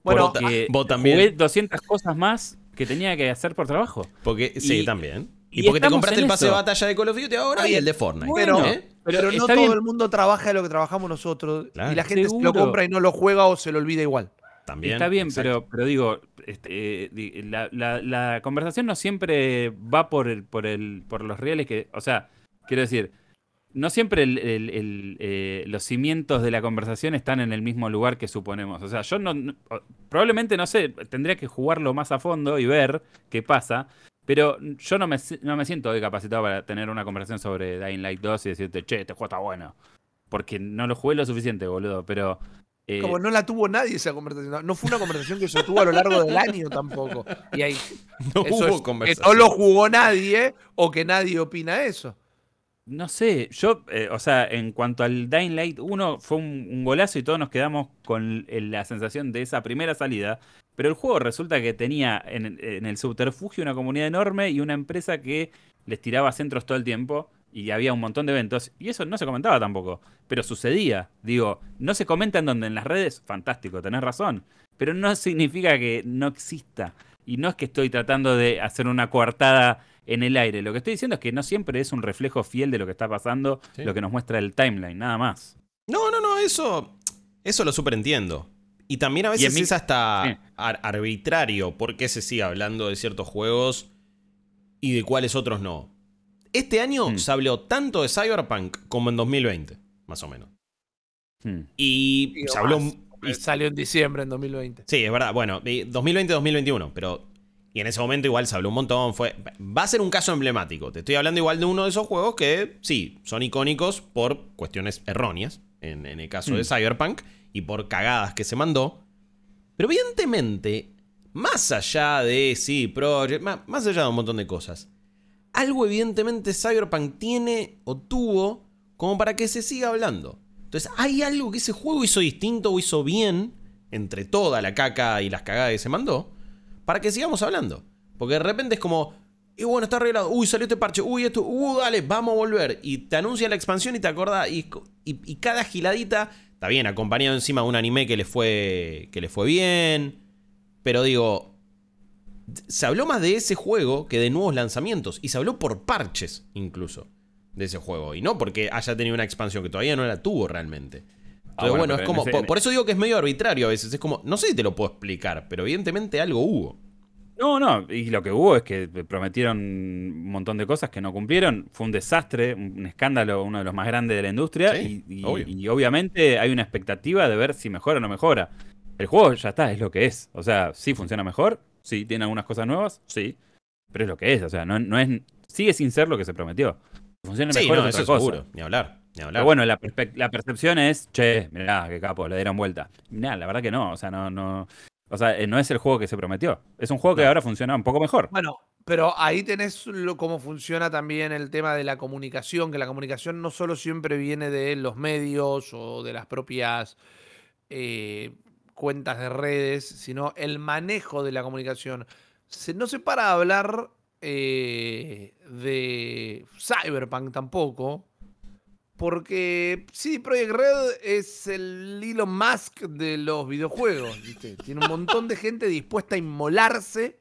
Bueno, porque vos también. jugué 200 cosas más que tenía que hacer por trabajo. Porque, sí, Y- también. Y, y porque te compraste el pase de batalla de Call of Duty ahora Está y el de Fortnite. Pero- ¿eh? Pero, Pero no todo bien. el mundo trabaja de lo que trabajamos nosotros. Claro. y la gente lo Seguro. compra y no lo juega o se lo olvida igual. También. Está bien, pero, pero digo, este, eh, la, la- la conversación no siempre va por el, por el, por los reales que. O sea, quiero decir, no siempre el- el- el, eh, los cimientos de la conversación están en el mismo lugar que suponemos. O sea, yo no, no- probablemente no sé, tendría que jugarlo más a fondo y ver qué pasa. Pero yo no me, no me siento hoy capacitado para tener una conversación sobre Dying Light 2 y decirte, che, este juego está bueno. Porque no lo jugué lo suficiente, boludo. Pero. eh, Como no la tuvo nadie esa conversación. No fue una conversación que se tuvo a lo largo del año tampoco. Y ahí, (laughs) No eso hubo es que conversación. no lo jugó nadie o que nadie opina eso. No sé, yo, eh, o sea, en cuanto al Dying Light 1, fue un, un golazo y todos nos quedamos con el- la sensación de esa primera salida. Pero el juego resulta que tenía en, el- en el subterfugio una comunidad enorme y una empresa que les tiraba centros todo el tiempo y había un montón de eventos. Y eso no se comentaba tampoco, pero sucedía. Digo, no se comenta en donde en las redes, fantástico, tenés razón. Pero no significa que no exista. Y no es que estoy tratando de hacer una coartada en el aire. Lo que estoy diciendo es que no siempre es un reflejo fiel de lo que está pasando, Sí. lo que nos muestra el timeline, nada más. No, no, no, eso. Eso lo super entiendo. Y también a veces es hasta ar- arbitrario por qué se sigue hablando de ciertos juegos y de cuáles otros no. Este año Hmm. se habló tanto de Cyberpunk como en 2020, más o menos. Hmm. Y Digo, se habló. más. y- Salió en diciembre en 2020. Sí, es verdad. Bueno, 2020-2021, pero. Y en ese momento igual se habló un montón. Fue, va a ser un caso emblemático. Te estoy hablando igual de uno de esos juegos que, sí, son icónicos por cuestiones erróneas, en, en el caso de Mm. Cyberpunk, y por cagadas que se mandó. Pero evidentemente, más allá de, sí, Project, ma- más allá de un montón de cosas, algo evidentemente Cyberpunk tiene o tuvo como para que se siga hablando. Entonces, hay algo que ese juego hizo distinto o hizo bien entre toda la caca y las cagadas que se mandó para que sigamos hablando. Porque de repente es como, y bueno, está arreglado, uy, salió este parche, uy, esto, uh, dale, vamos a volver. Y te anuncia la expansión y te acordás, y, y- y cada giladita está bien, acompañado encima de un anime que le fue, que le fue bien. Pero digo, se habló más de ese juego que de nuevos lanzamientos. Y se habló por parches, incluso, de ese juego. Y no porque haya tenido una expansión que todavía no la tuvo realmente. Ah, Entonces, bueno, bueno, es como. ese- por, por eso digo que es medio arbitrario a veces. Es como. No sé si te lo puedo explicar, pero evidentemente algo hubo. No, no, y lo que hubo es que prometieron un montón de cosas que no cumplieron. Fue un desastre, un escándalo, uno de los más grandes de la industria. Sí, y, y- obvio. y obviamente hay una expectativa de ver si mejora o no mejora. El juego ya está, es lo que es. O sea, sí funciona mejor, sí tiene algunas cosas nuevas, sí. Pero es lo que es, o sea, no, no es. Sigue sin ser lo que se prometió. Funciona Sí, mejor no, es eso otra cosa. seguro. Ni hablar. Pero bueno, la, percepción es, che, mirá, qué capo, le dieron vuelta. Mirá, la verdad que no, o sea, no, no. O sea, eh, no es el juego que se prometió. Es un juego que No. ahora funciona un poco mejor. Bueno, pero ahí tenés lo, cómo funciona también el tema de la comunicación, que la comunicación no solo siempre viene de los medios o de las propias eh, cuentas de redes, sino el manejo de la comunicación. Se, no se para a hablar eh, de Cyberpunk tampoco, porque CD Projekt Red es el Elon Musk de los videojuegos. ¿viste? Tiene un montón de gente dispuesta a inmolarse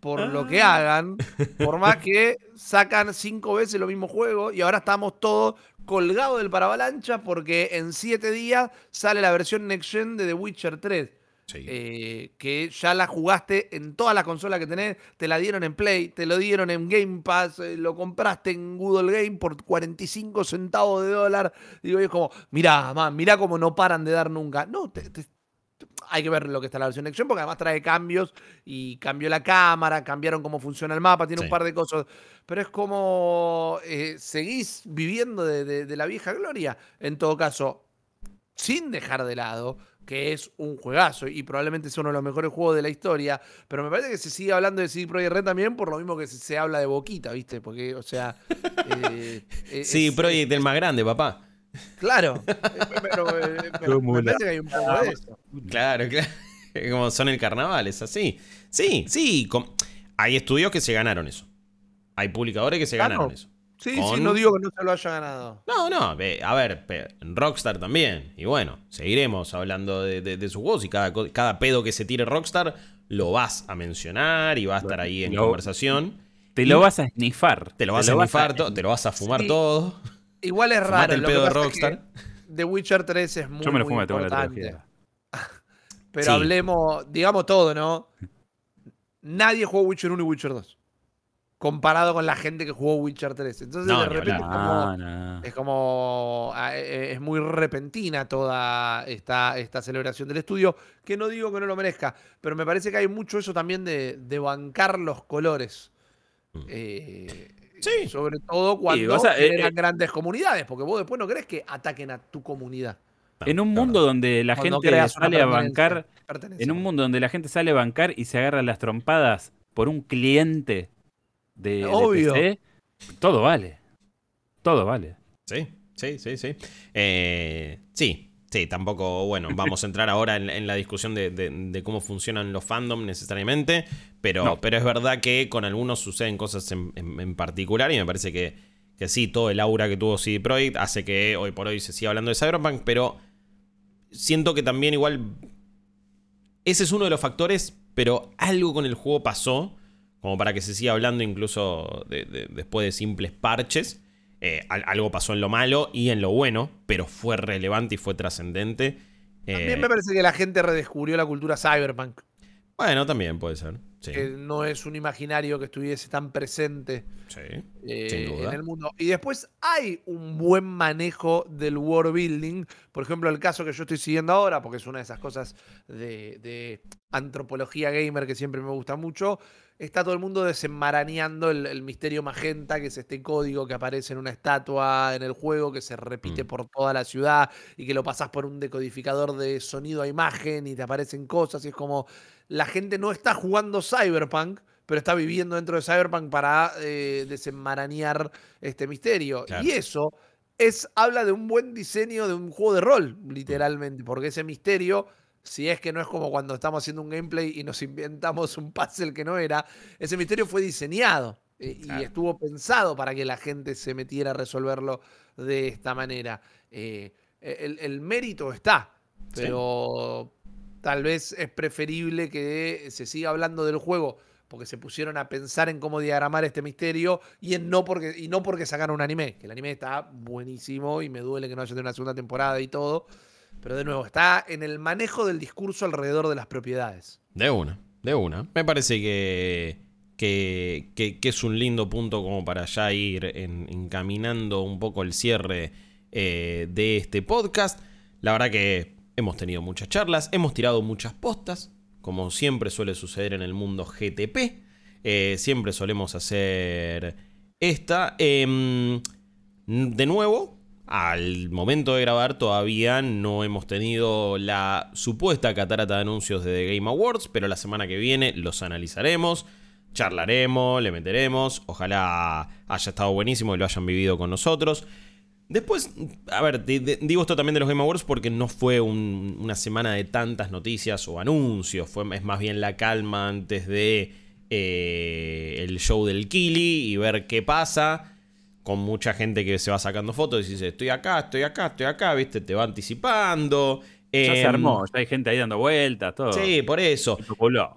por lo que hagan, por más que sacan cinco veces lo mismo juego y ahora estamos todos colgados del paravalancha porque en siete días sale la versión Next Gen de The Witcher 3. Sí. eh, que ya la jugaste en todas las consolas que tenés, te la dieron en Play, te lo dieron en Game Pass, eh, lo compraste en Google Game por 45 centavos de dólar. Digo, y es como, mirá, man, mirá cómo no paran de dar nunca. No, te- te- hay que ver lo que está la versión Next Gen porque además trae cambios y cambió la cámara, cambiaron cómo funciona el mapa, tiene Sí. un par de cosas. Pero es como eh, seguís viviendo de, de- de la vieja gloria. En todo caso, sin dejar de lado que es un juegazo y probablemente sea uno de los mejores juegos de la historia, pero me parece que se sigue hablando de CD Projekt Red también por lo mismo que se, se habla de Boquita, ¿viste? Porque, o sea... (laughs) eh, eh, Sí, es- Project el más grande, papá. Claro, (laughs) eh, pero me, parece que hay un poco de eso. Claro, claro. (laughs) Como son el carnaval, es así. Sí, sí. Hay estudios que se ganaron eso. Hay publicadores que se Claro. ganaron eso. Sí, Con- sí, no digo que no se lo haya ganado. No, no, ve, a ver, Rockstar también. Y bueno, seguiremos hablando de, de- de sus juegos y cada, pedo que se tire Rockstar lo vas a mencionar y va a estar ahí en Lo- conversación. Te lo vas a snifar. Te lo vas a snifar, te lo vas a fumar Sí. todo. Igual es (laughs) Fumate raro. el lo que pedo de pasa es que Rockstar. The Witcher 3 es muy, Yo me lo muy fumo, tengo la importante. trilogía. (laughs) Pero Sí. hablemos, digamos todo, ¿no? Nadie jugó Witcher 1 y Witcher 2. Comparado con la gente que jugó Witcher 3. Entonces, No, de repente es como, No, no. es como. ah, eh, Es muy repentina toda esta, esta celebración del estudio. Que no digo que no lo merezca. Pero me parece que hay mucho eso también de, de bancar los colores. Mm. Eh, Sí. Sobre todo cuando eh, generan eh, grandes comunidades. Porque vos después no querés que ataquen a tu comunidad. En un mundo donde la Cuando gente sale a bancar, pertenencia. en un mundo donde la gente sale a bancar y se agarra las trompadas por un cliente de, de Obvio. PC, todo vale. Todo vale. Sí, sí, sí, sí. Eh, sí, sí, tampoco, bueno, vamos a entrar ahora en, en la discusión de, de- de cómo funcionan los fandom necesariamente, pero, No. pero es verdad que con algunos suceden cosas en, en- en particular y me parece que, que sí, todo el aura que tuvo CD Projekt hace que hoy por hoy se siga hablando de Cyberpunk, pero siento que también igual ese es uno de los factores, pero algo con el juego pasó, como para que se siga hablando incluso de- de- después de simples parches. Eh, al- algo pasó en lo malo y en lo bueno, pero fue relevante y fue trascendente. Eh, También me parece que la gente redescubrió la cultura cyberpunk. bueno, también puede ser. Sí, Que no es un imaginario que estuviese tan presente sí, eh, sin duda. en el mundo. Y después hay un buen manejo del world building. Por ejemplo, el caso que yo estoy siguiendo ahora, porque es una de esas cosas de, de antropología gamer que siempre me gusta mucho. Está todo el mundo desenmarañando el, el misterio magenta, que es este código que aparece en una estatua en el juego, que se repite Mm. por toda la ciudad y que lo pasás por un decodificador de sonido a imagen y te aparecen cosas. Y es como la gente no está jugando Cyberpunk, pero está viviendo dentro de Cyberpunk para eh, desenmarañar este misterio. Claro. Y eso es, habla de un buen diseño de un juego de rol, literalmente, porque ese misterio, si es que no es como cuando estamos haciendo un gameplay y nos inventamos un puzzle que no era, ese misterio fue diseñado eh, Claro. y estuvo pensado para que la gente se metiera a resolverlo de esta manera. Eh, el, el mérito está, Sí. pero tal vez es preferible que se siga hablando del juego porque se pusieron a pensar en cómo diagramar este misterio y, en no porque, y no porque sacaron un anime, que el anime está buenísimo y me duele que no haya tenido una segunda temporada y todo, pero de nuevo, está en el manejo del discurso alrededor de las propiedades. De una, de una. Me parece que, que, que, es un lindo punto como para ya ir encaminando un poco el cierre eh, de este podcast. La verdad que hemos tenido muchas charlas, hemos tirado muchas postas, como siempre suele suceder en el mundo GTP. Eh, siempre solemos hacer esta. Em, de nuevo, al momento de grabar todavía no hemos tenido la supuesta catarata de anuncios de The Game Awards, pero la semana que viene los analizaremos, charlaremos, le meteremos. Ojalá haya estado buenísimo y lo hayan vivido con nosotros. Después, a ver, digo esto también de los Game Awards porque no fue una semana de tantas noticias o anuncios, fue, es más bien la calma antes de eh, el show del Kili y ver qué pasa, con mucha gente que se va sacando fotos y dice, estoy acá, estoy acá, estoy acá, viste, te va anticipando. Ya se em, armó, ya hay gente ahí dando vueltas, todo. Sí, por eso.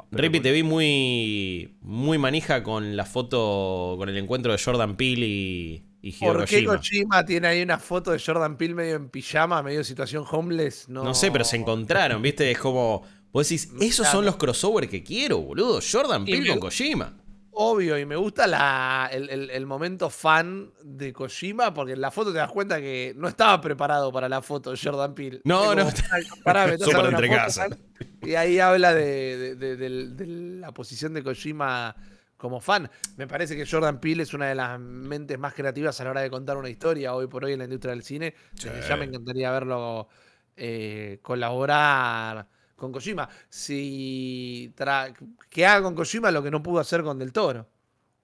Rippy, te vi muy, muy manija con la foto, con el encuentro de Jordan Peele y, ¿Por qué Kojima tiene ahí una foto de Jordan Peele medio en pijama, medio situación homeless? No, sé, pero se encontraron, ¿viste? Es como. Vos decís, esos son los crossovers que quiero, boludo. Jordan Peele con Kojima. Obvio, y me gusta la, el, momento fan de Kojima, porque en la foto te das cuenta que no estaba preparado para la foto Jordan Peele. No, no. Pará, (laughs) entre casa. Y ahí habla de, de la posición de Kojima como fan. Me parece que Jordan Peele es una de las mentes más creativas a la hora de contar una historia hoy por hoy en la industria del cine. Ya me encantaría verlo eh, colaborar con Kojima. Si que haga con Kojima lo que no pudo hacer con Del Toro.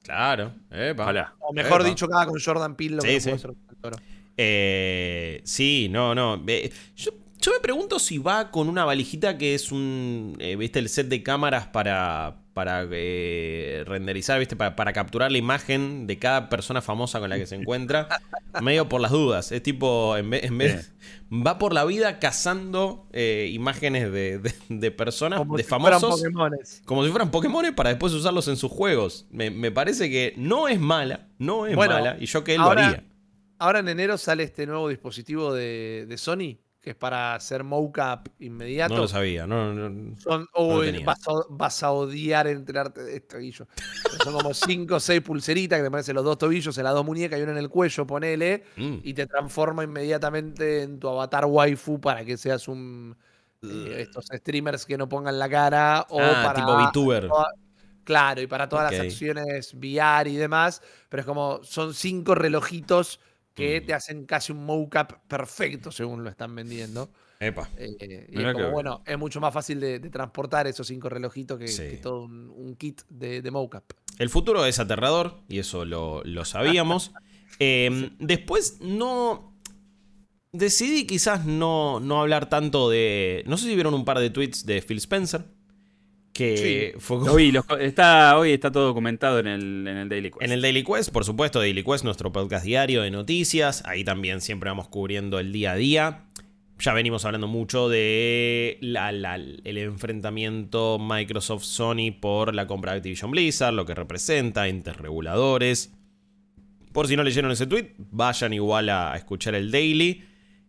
Claro, O mejor dicho, que haga con Jordan Peele lo que no pudo hacer con Del Toro. Eh, sí, no, no. yo, me pregunto si va con una valijita que es un. Eh, ¿Viste el set de cámaras para, para eh, renderizar, ¿viste? Para, capturar la imagen de cada persona famosa con la que se encuentra, (laughs) medio por las dudas. Es tipo, en vez, va por la vida cazando eh, imágenes de, personas, de famosos, como si fueran Pokémon para después usarlos en sus juegos. Me, parece que no es mala, no es mala, y yo que él lo haría. Ahora en enero sale este nuevo dispositivo de, de Sony que es para hacer mocap inmediato. No lo sabía, no, Son, vas, a, odiar enterarte de esto, Guillo. Son como cinco o seis pulseritas que te pones los dos tobillos, en las dos muñecas y una en el cuello, ponele, mm. y te transforma inmediatamente en tu avatar waifu para que seas un. Eh, estos streamers que no pongan la cara. O ah, para. Tipo VTuber. claro, y para todas las acciones VR y demás. Pero es como. Son cinco relojitos que te hacen casi un mocap perfecto según lo están vendiendo. Epa. Eh, y es como, bueno, es mucho más fácil de, transportar esos cinco relojitos que, todo un, kit de, de, mocap. El futuro es aterrador y eso lo, sabíamos. (laughs) Em, después no... Decidí quizás no, no hablar tanto de... No sé si vieron un par de tweets de Phil Spencer que hoy, está, hoy está todo documentado en el, en el, Daily Quest. En el Daily Quest, por supuesto, Daily Quest, nuestro podcast diario de noticias. Ahí también siempre vamos cubriendo el día a día. Ya venimos hablando mucho de el enfrentamiento Microsoft-Sony por la compra de Activision Blizzard, lo que representa, entes reguladores. Por si no leyeron ese tweet, vayan igual a escuchar el Daily.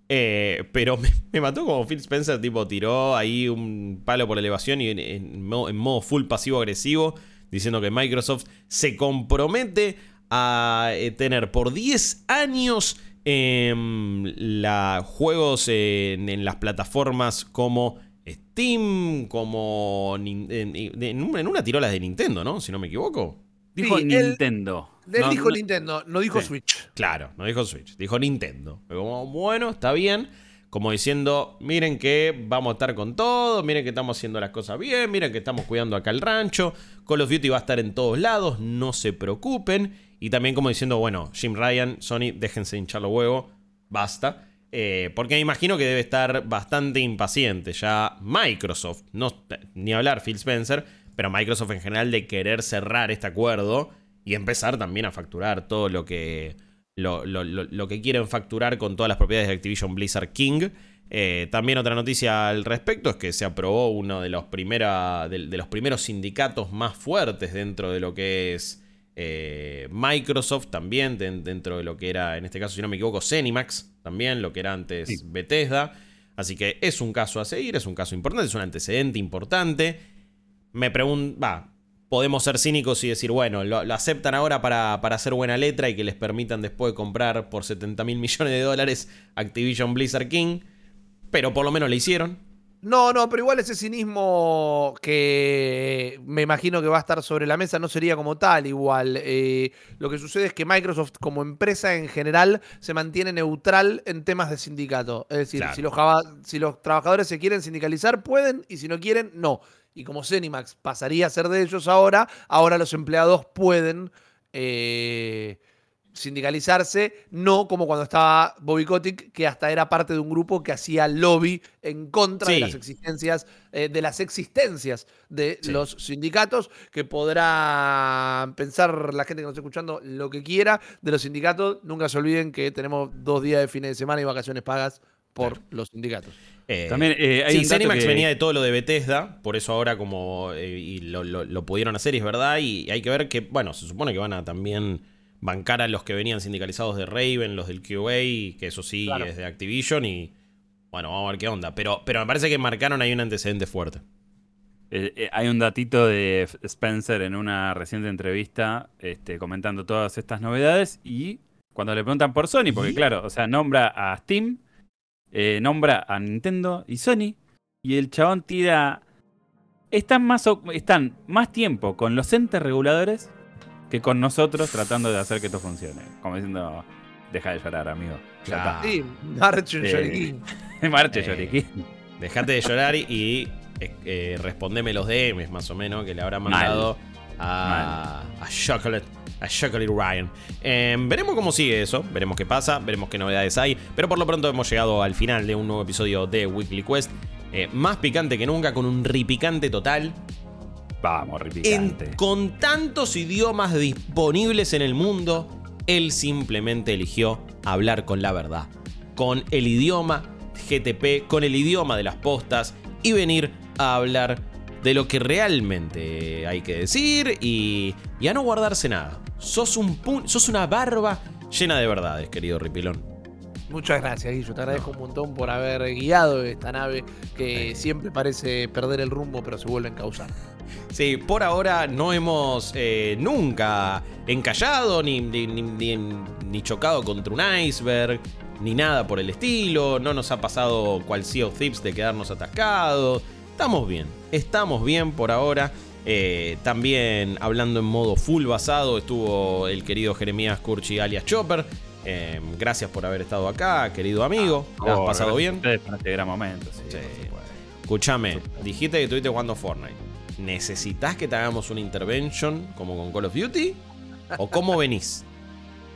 Eh, pero me, mató como Phil Spencer, tipo, tiró ahí un palo por elevación y en, modo, full pasivo-agresivo, diciendo que Microsoft se compromete a eh, tener por 10 años la, juegos en, las plataformas como Steam, como en, una tirola de Nintendo, ¿no? Si no me equivoco. Dijo Nintendo. Él dijo Nintendo, no dijo Switch. Claro, no dijo Switch, dijo Nintendo. como, bueno, está bien. Como diciendo, miren que vamos a estar con todo, miren que estamos haciendo las cosas bien, miren que estamos cuidando acá el rancho. Call of Duty va a estar en todos lados, no se preocupen. Y también como diciendo, bueno, Jim Ryan, Sony, déjense hinchar los huevos, basta. Eh, porque me imagino que debe estar bastante impaciente ya Microsoft, no, ni hablar Phil Spencer, pero Microsoft en general de querer cerrar este acuerdo y empezar también a facturar todo lo que, lo, que quieren facturar con todas las propiedades de Activision Blizzard King. Eh, también otra noticia al respecto es que se aprobó uno de los, primera, de, los primeros sindicatos más fuertes dentro de lo que es eh, Microsoft, también dentro de lo que era, en este caso, si no me equivoco, Cenimax, también, lo que era antes Bethesda. Así que es un caso a seguir, es un caso importante, es un antecedente importante. Me pregunto, va, podemos ser cínicos y decir, bueno, lo, aceptan ahora para, para, hacer buena letra y que les permitan después comprar por 70 mil millones de dólares Activision Blizzard King pero por lo menos le hicieron. No, no, pero igual ese cinismo que me imagino que va a estar sobre la mesa no sería como tal igual. Eh, lo que sucede es que Microsoft como empresa en general se mantiene neutral en temas de sindicato. Es decir, si, los, si los trabajadores se quieren sindicalizar, pueden, y si no quieren, no. Y como Cenimax pasaría a ser de ellos ahora, ahora los empleados pueden... Eh, sindicalizarse, no como cuando estaba Bobby Kotick, que hasta era parte de un grupo que hacía lobby en contra de las existencias, eh, de las existencias de los sindicatos, que podrá pensar la gente que nos está escuchando lo que quiera de los sindicatos. Nunca se olviden que tenemos dos días de fines de semana y vacaciones pagas por los sindicatos. Eh, También eh, hay sí, venía de todo lo de Bethesda, por eso ahora como y lo, lo, pudieron hacer, y es verdad, y hay que ver que, bueno, se supone que van a también bancar a los que venían sindicalizados de Raven, los del QA, que eso sí es de Activision y bueno, vamos a ver qué onda. Pero, pero me parece que marcaron ahí un antecedente fuerte. Eh, eh, hay un datito de Spencer en una reciente entrevista este, comentando todas estas novedades y cuando le preguntan por Sony, porque claro, o sea, nombra a Steam, eh, nombra a Nintendo y Sony y el chabón tira... Están más, están más tiempo con los entes reguladores que con nosotros tratando de hacer que esto funcione. Como diciendo, deja de llorar, amigo. Ya Sí, marche eh, (laughs) Marche eh, Dejate de llorar y eh, eh, respondeme los DMs, más o menos, que le habrá mandado a, a, Chocolate. A Ryan. Em, veremos cómo sigue eso, veremos qué pasa, veremos qué novedades hay. Pero por lo pronto hemos llegado al final de un nuevo episodio de Weekly Quest. más picante que nunca, con un ripicante total. Vamos, con tantos idiomas disponibles en el mundo, él simplemente eligió hablar con la verdad. Con el idioma GTP, con el idioma de las postas y venir a hablar de lo que realmente hay que decir y, a no guardarse nada. Sos, un sos una barba llena de verdades, querido Ripilón. Muchas gracias, Guillo. Te agradezco un montón por haber guiado esta nave que siempre parece perder el rumbo, pero se vuelve a encauzar. Sí, por ahora no hemos eh, nunca encallado ni, ni, chocado contra un iceberg, ni nada por el estilo. No nos ha pasado cual Sea of Thieves de quedarnos atascados. Estamos bien, estamos bien por ahora. Eh, también hablando en modo full basado estuvo el querido Jeremías Curchi alias Chopper. Eh, gracias por haber estado acá, querido amigo. Ah, has pasado bien? este gran momento. Sí, Escúchame, dijiste que estuviste jugando Fortnite. ¿necesitas que te hagamos una intervention como con Call of Duty? ¿O cómo venís? (laughs)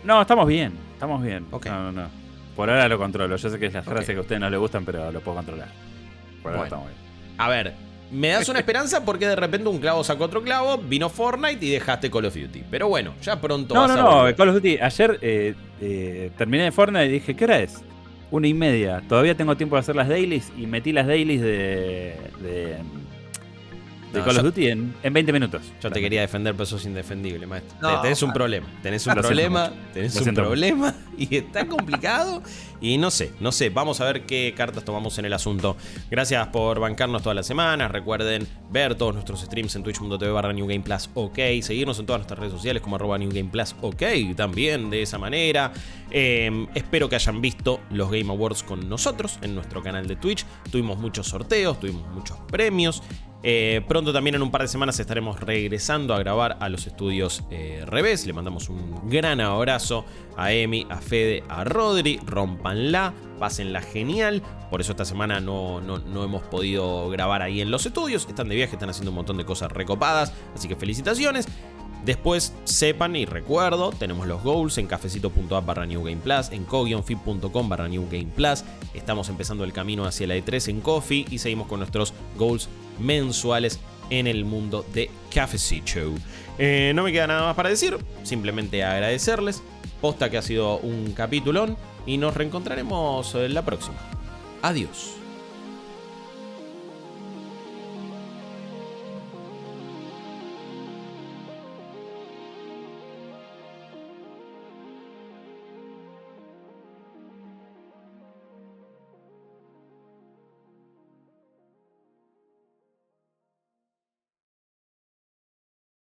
No, estamos bien, estamos bien. No, no, no. Por ahora lo controlo. Yo sé que es la frase que a ustedes no les gustan, pero lo puedo controlar. Por ahora estamos bien. A ver, me das una esperanza porque de repente un clavo sacó otro clavo, vino Fortnite y dejaste Call of Duty. Pero bueno, ya pronto no, vas no, No, no, Call of Duty. Ayer eh, eh, terminé de Fortnite y dije, ¿qué hora es? Una y media. Todavía tengo tiempo de hacer las dailies y metí las dailies de de Call of Duty en, 20 minutos. Yo te quería defender, pero sos indefendible, maestro. tenés un problema. Tenés un problema. Tenés un problema. (laughs) Y está complicado. Y no sé, no sé. Vamos a ver qué cartas tomamos en el asunto. Gracias por bancarnos todas las semanas. Recuerden ver todos nuestros streams en twitch.tv barra New Game Plus OK. Seguirnos en todas nuestras redes sociales como arroba New Game Plus OK. También de esa manera. Em, espero que hayan visto los Game Awards con nosotros en nuestro canal de Twitch. Tuvimos muchos sorteos, tuvimos muchos premios. Eh, pronto también en un par de semanas estaremos regresando a grabar a los estudios eh, Revés. Le mandamos un gran abrazo a Emi, a Fede, a Rodri. Rompanla, pásenla genial. Por eso esta semana no, no, hemos podido grabar ahí en los estudios. Están de viaje, están haciendo un montón de cosas recopadas. Así que felicitaciones. Después sepan y recuerdo, tenemos los goals en cafecito.app barra New Game Plus, en co-fit.com barra New Game Plus. Estamos empezando el camino hacia la E3 en Coffee y seguimos con nuestros goals mensuales en el mundo de Cafecito. Eh, no me queda nada más para decir, simplemente agradecerles. Posta que ha sido un capítulón y nos reencontraremos la próxima. Adiós.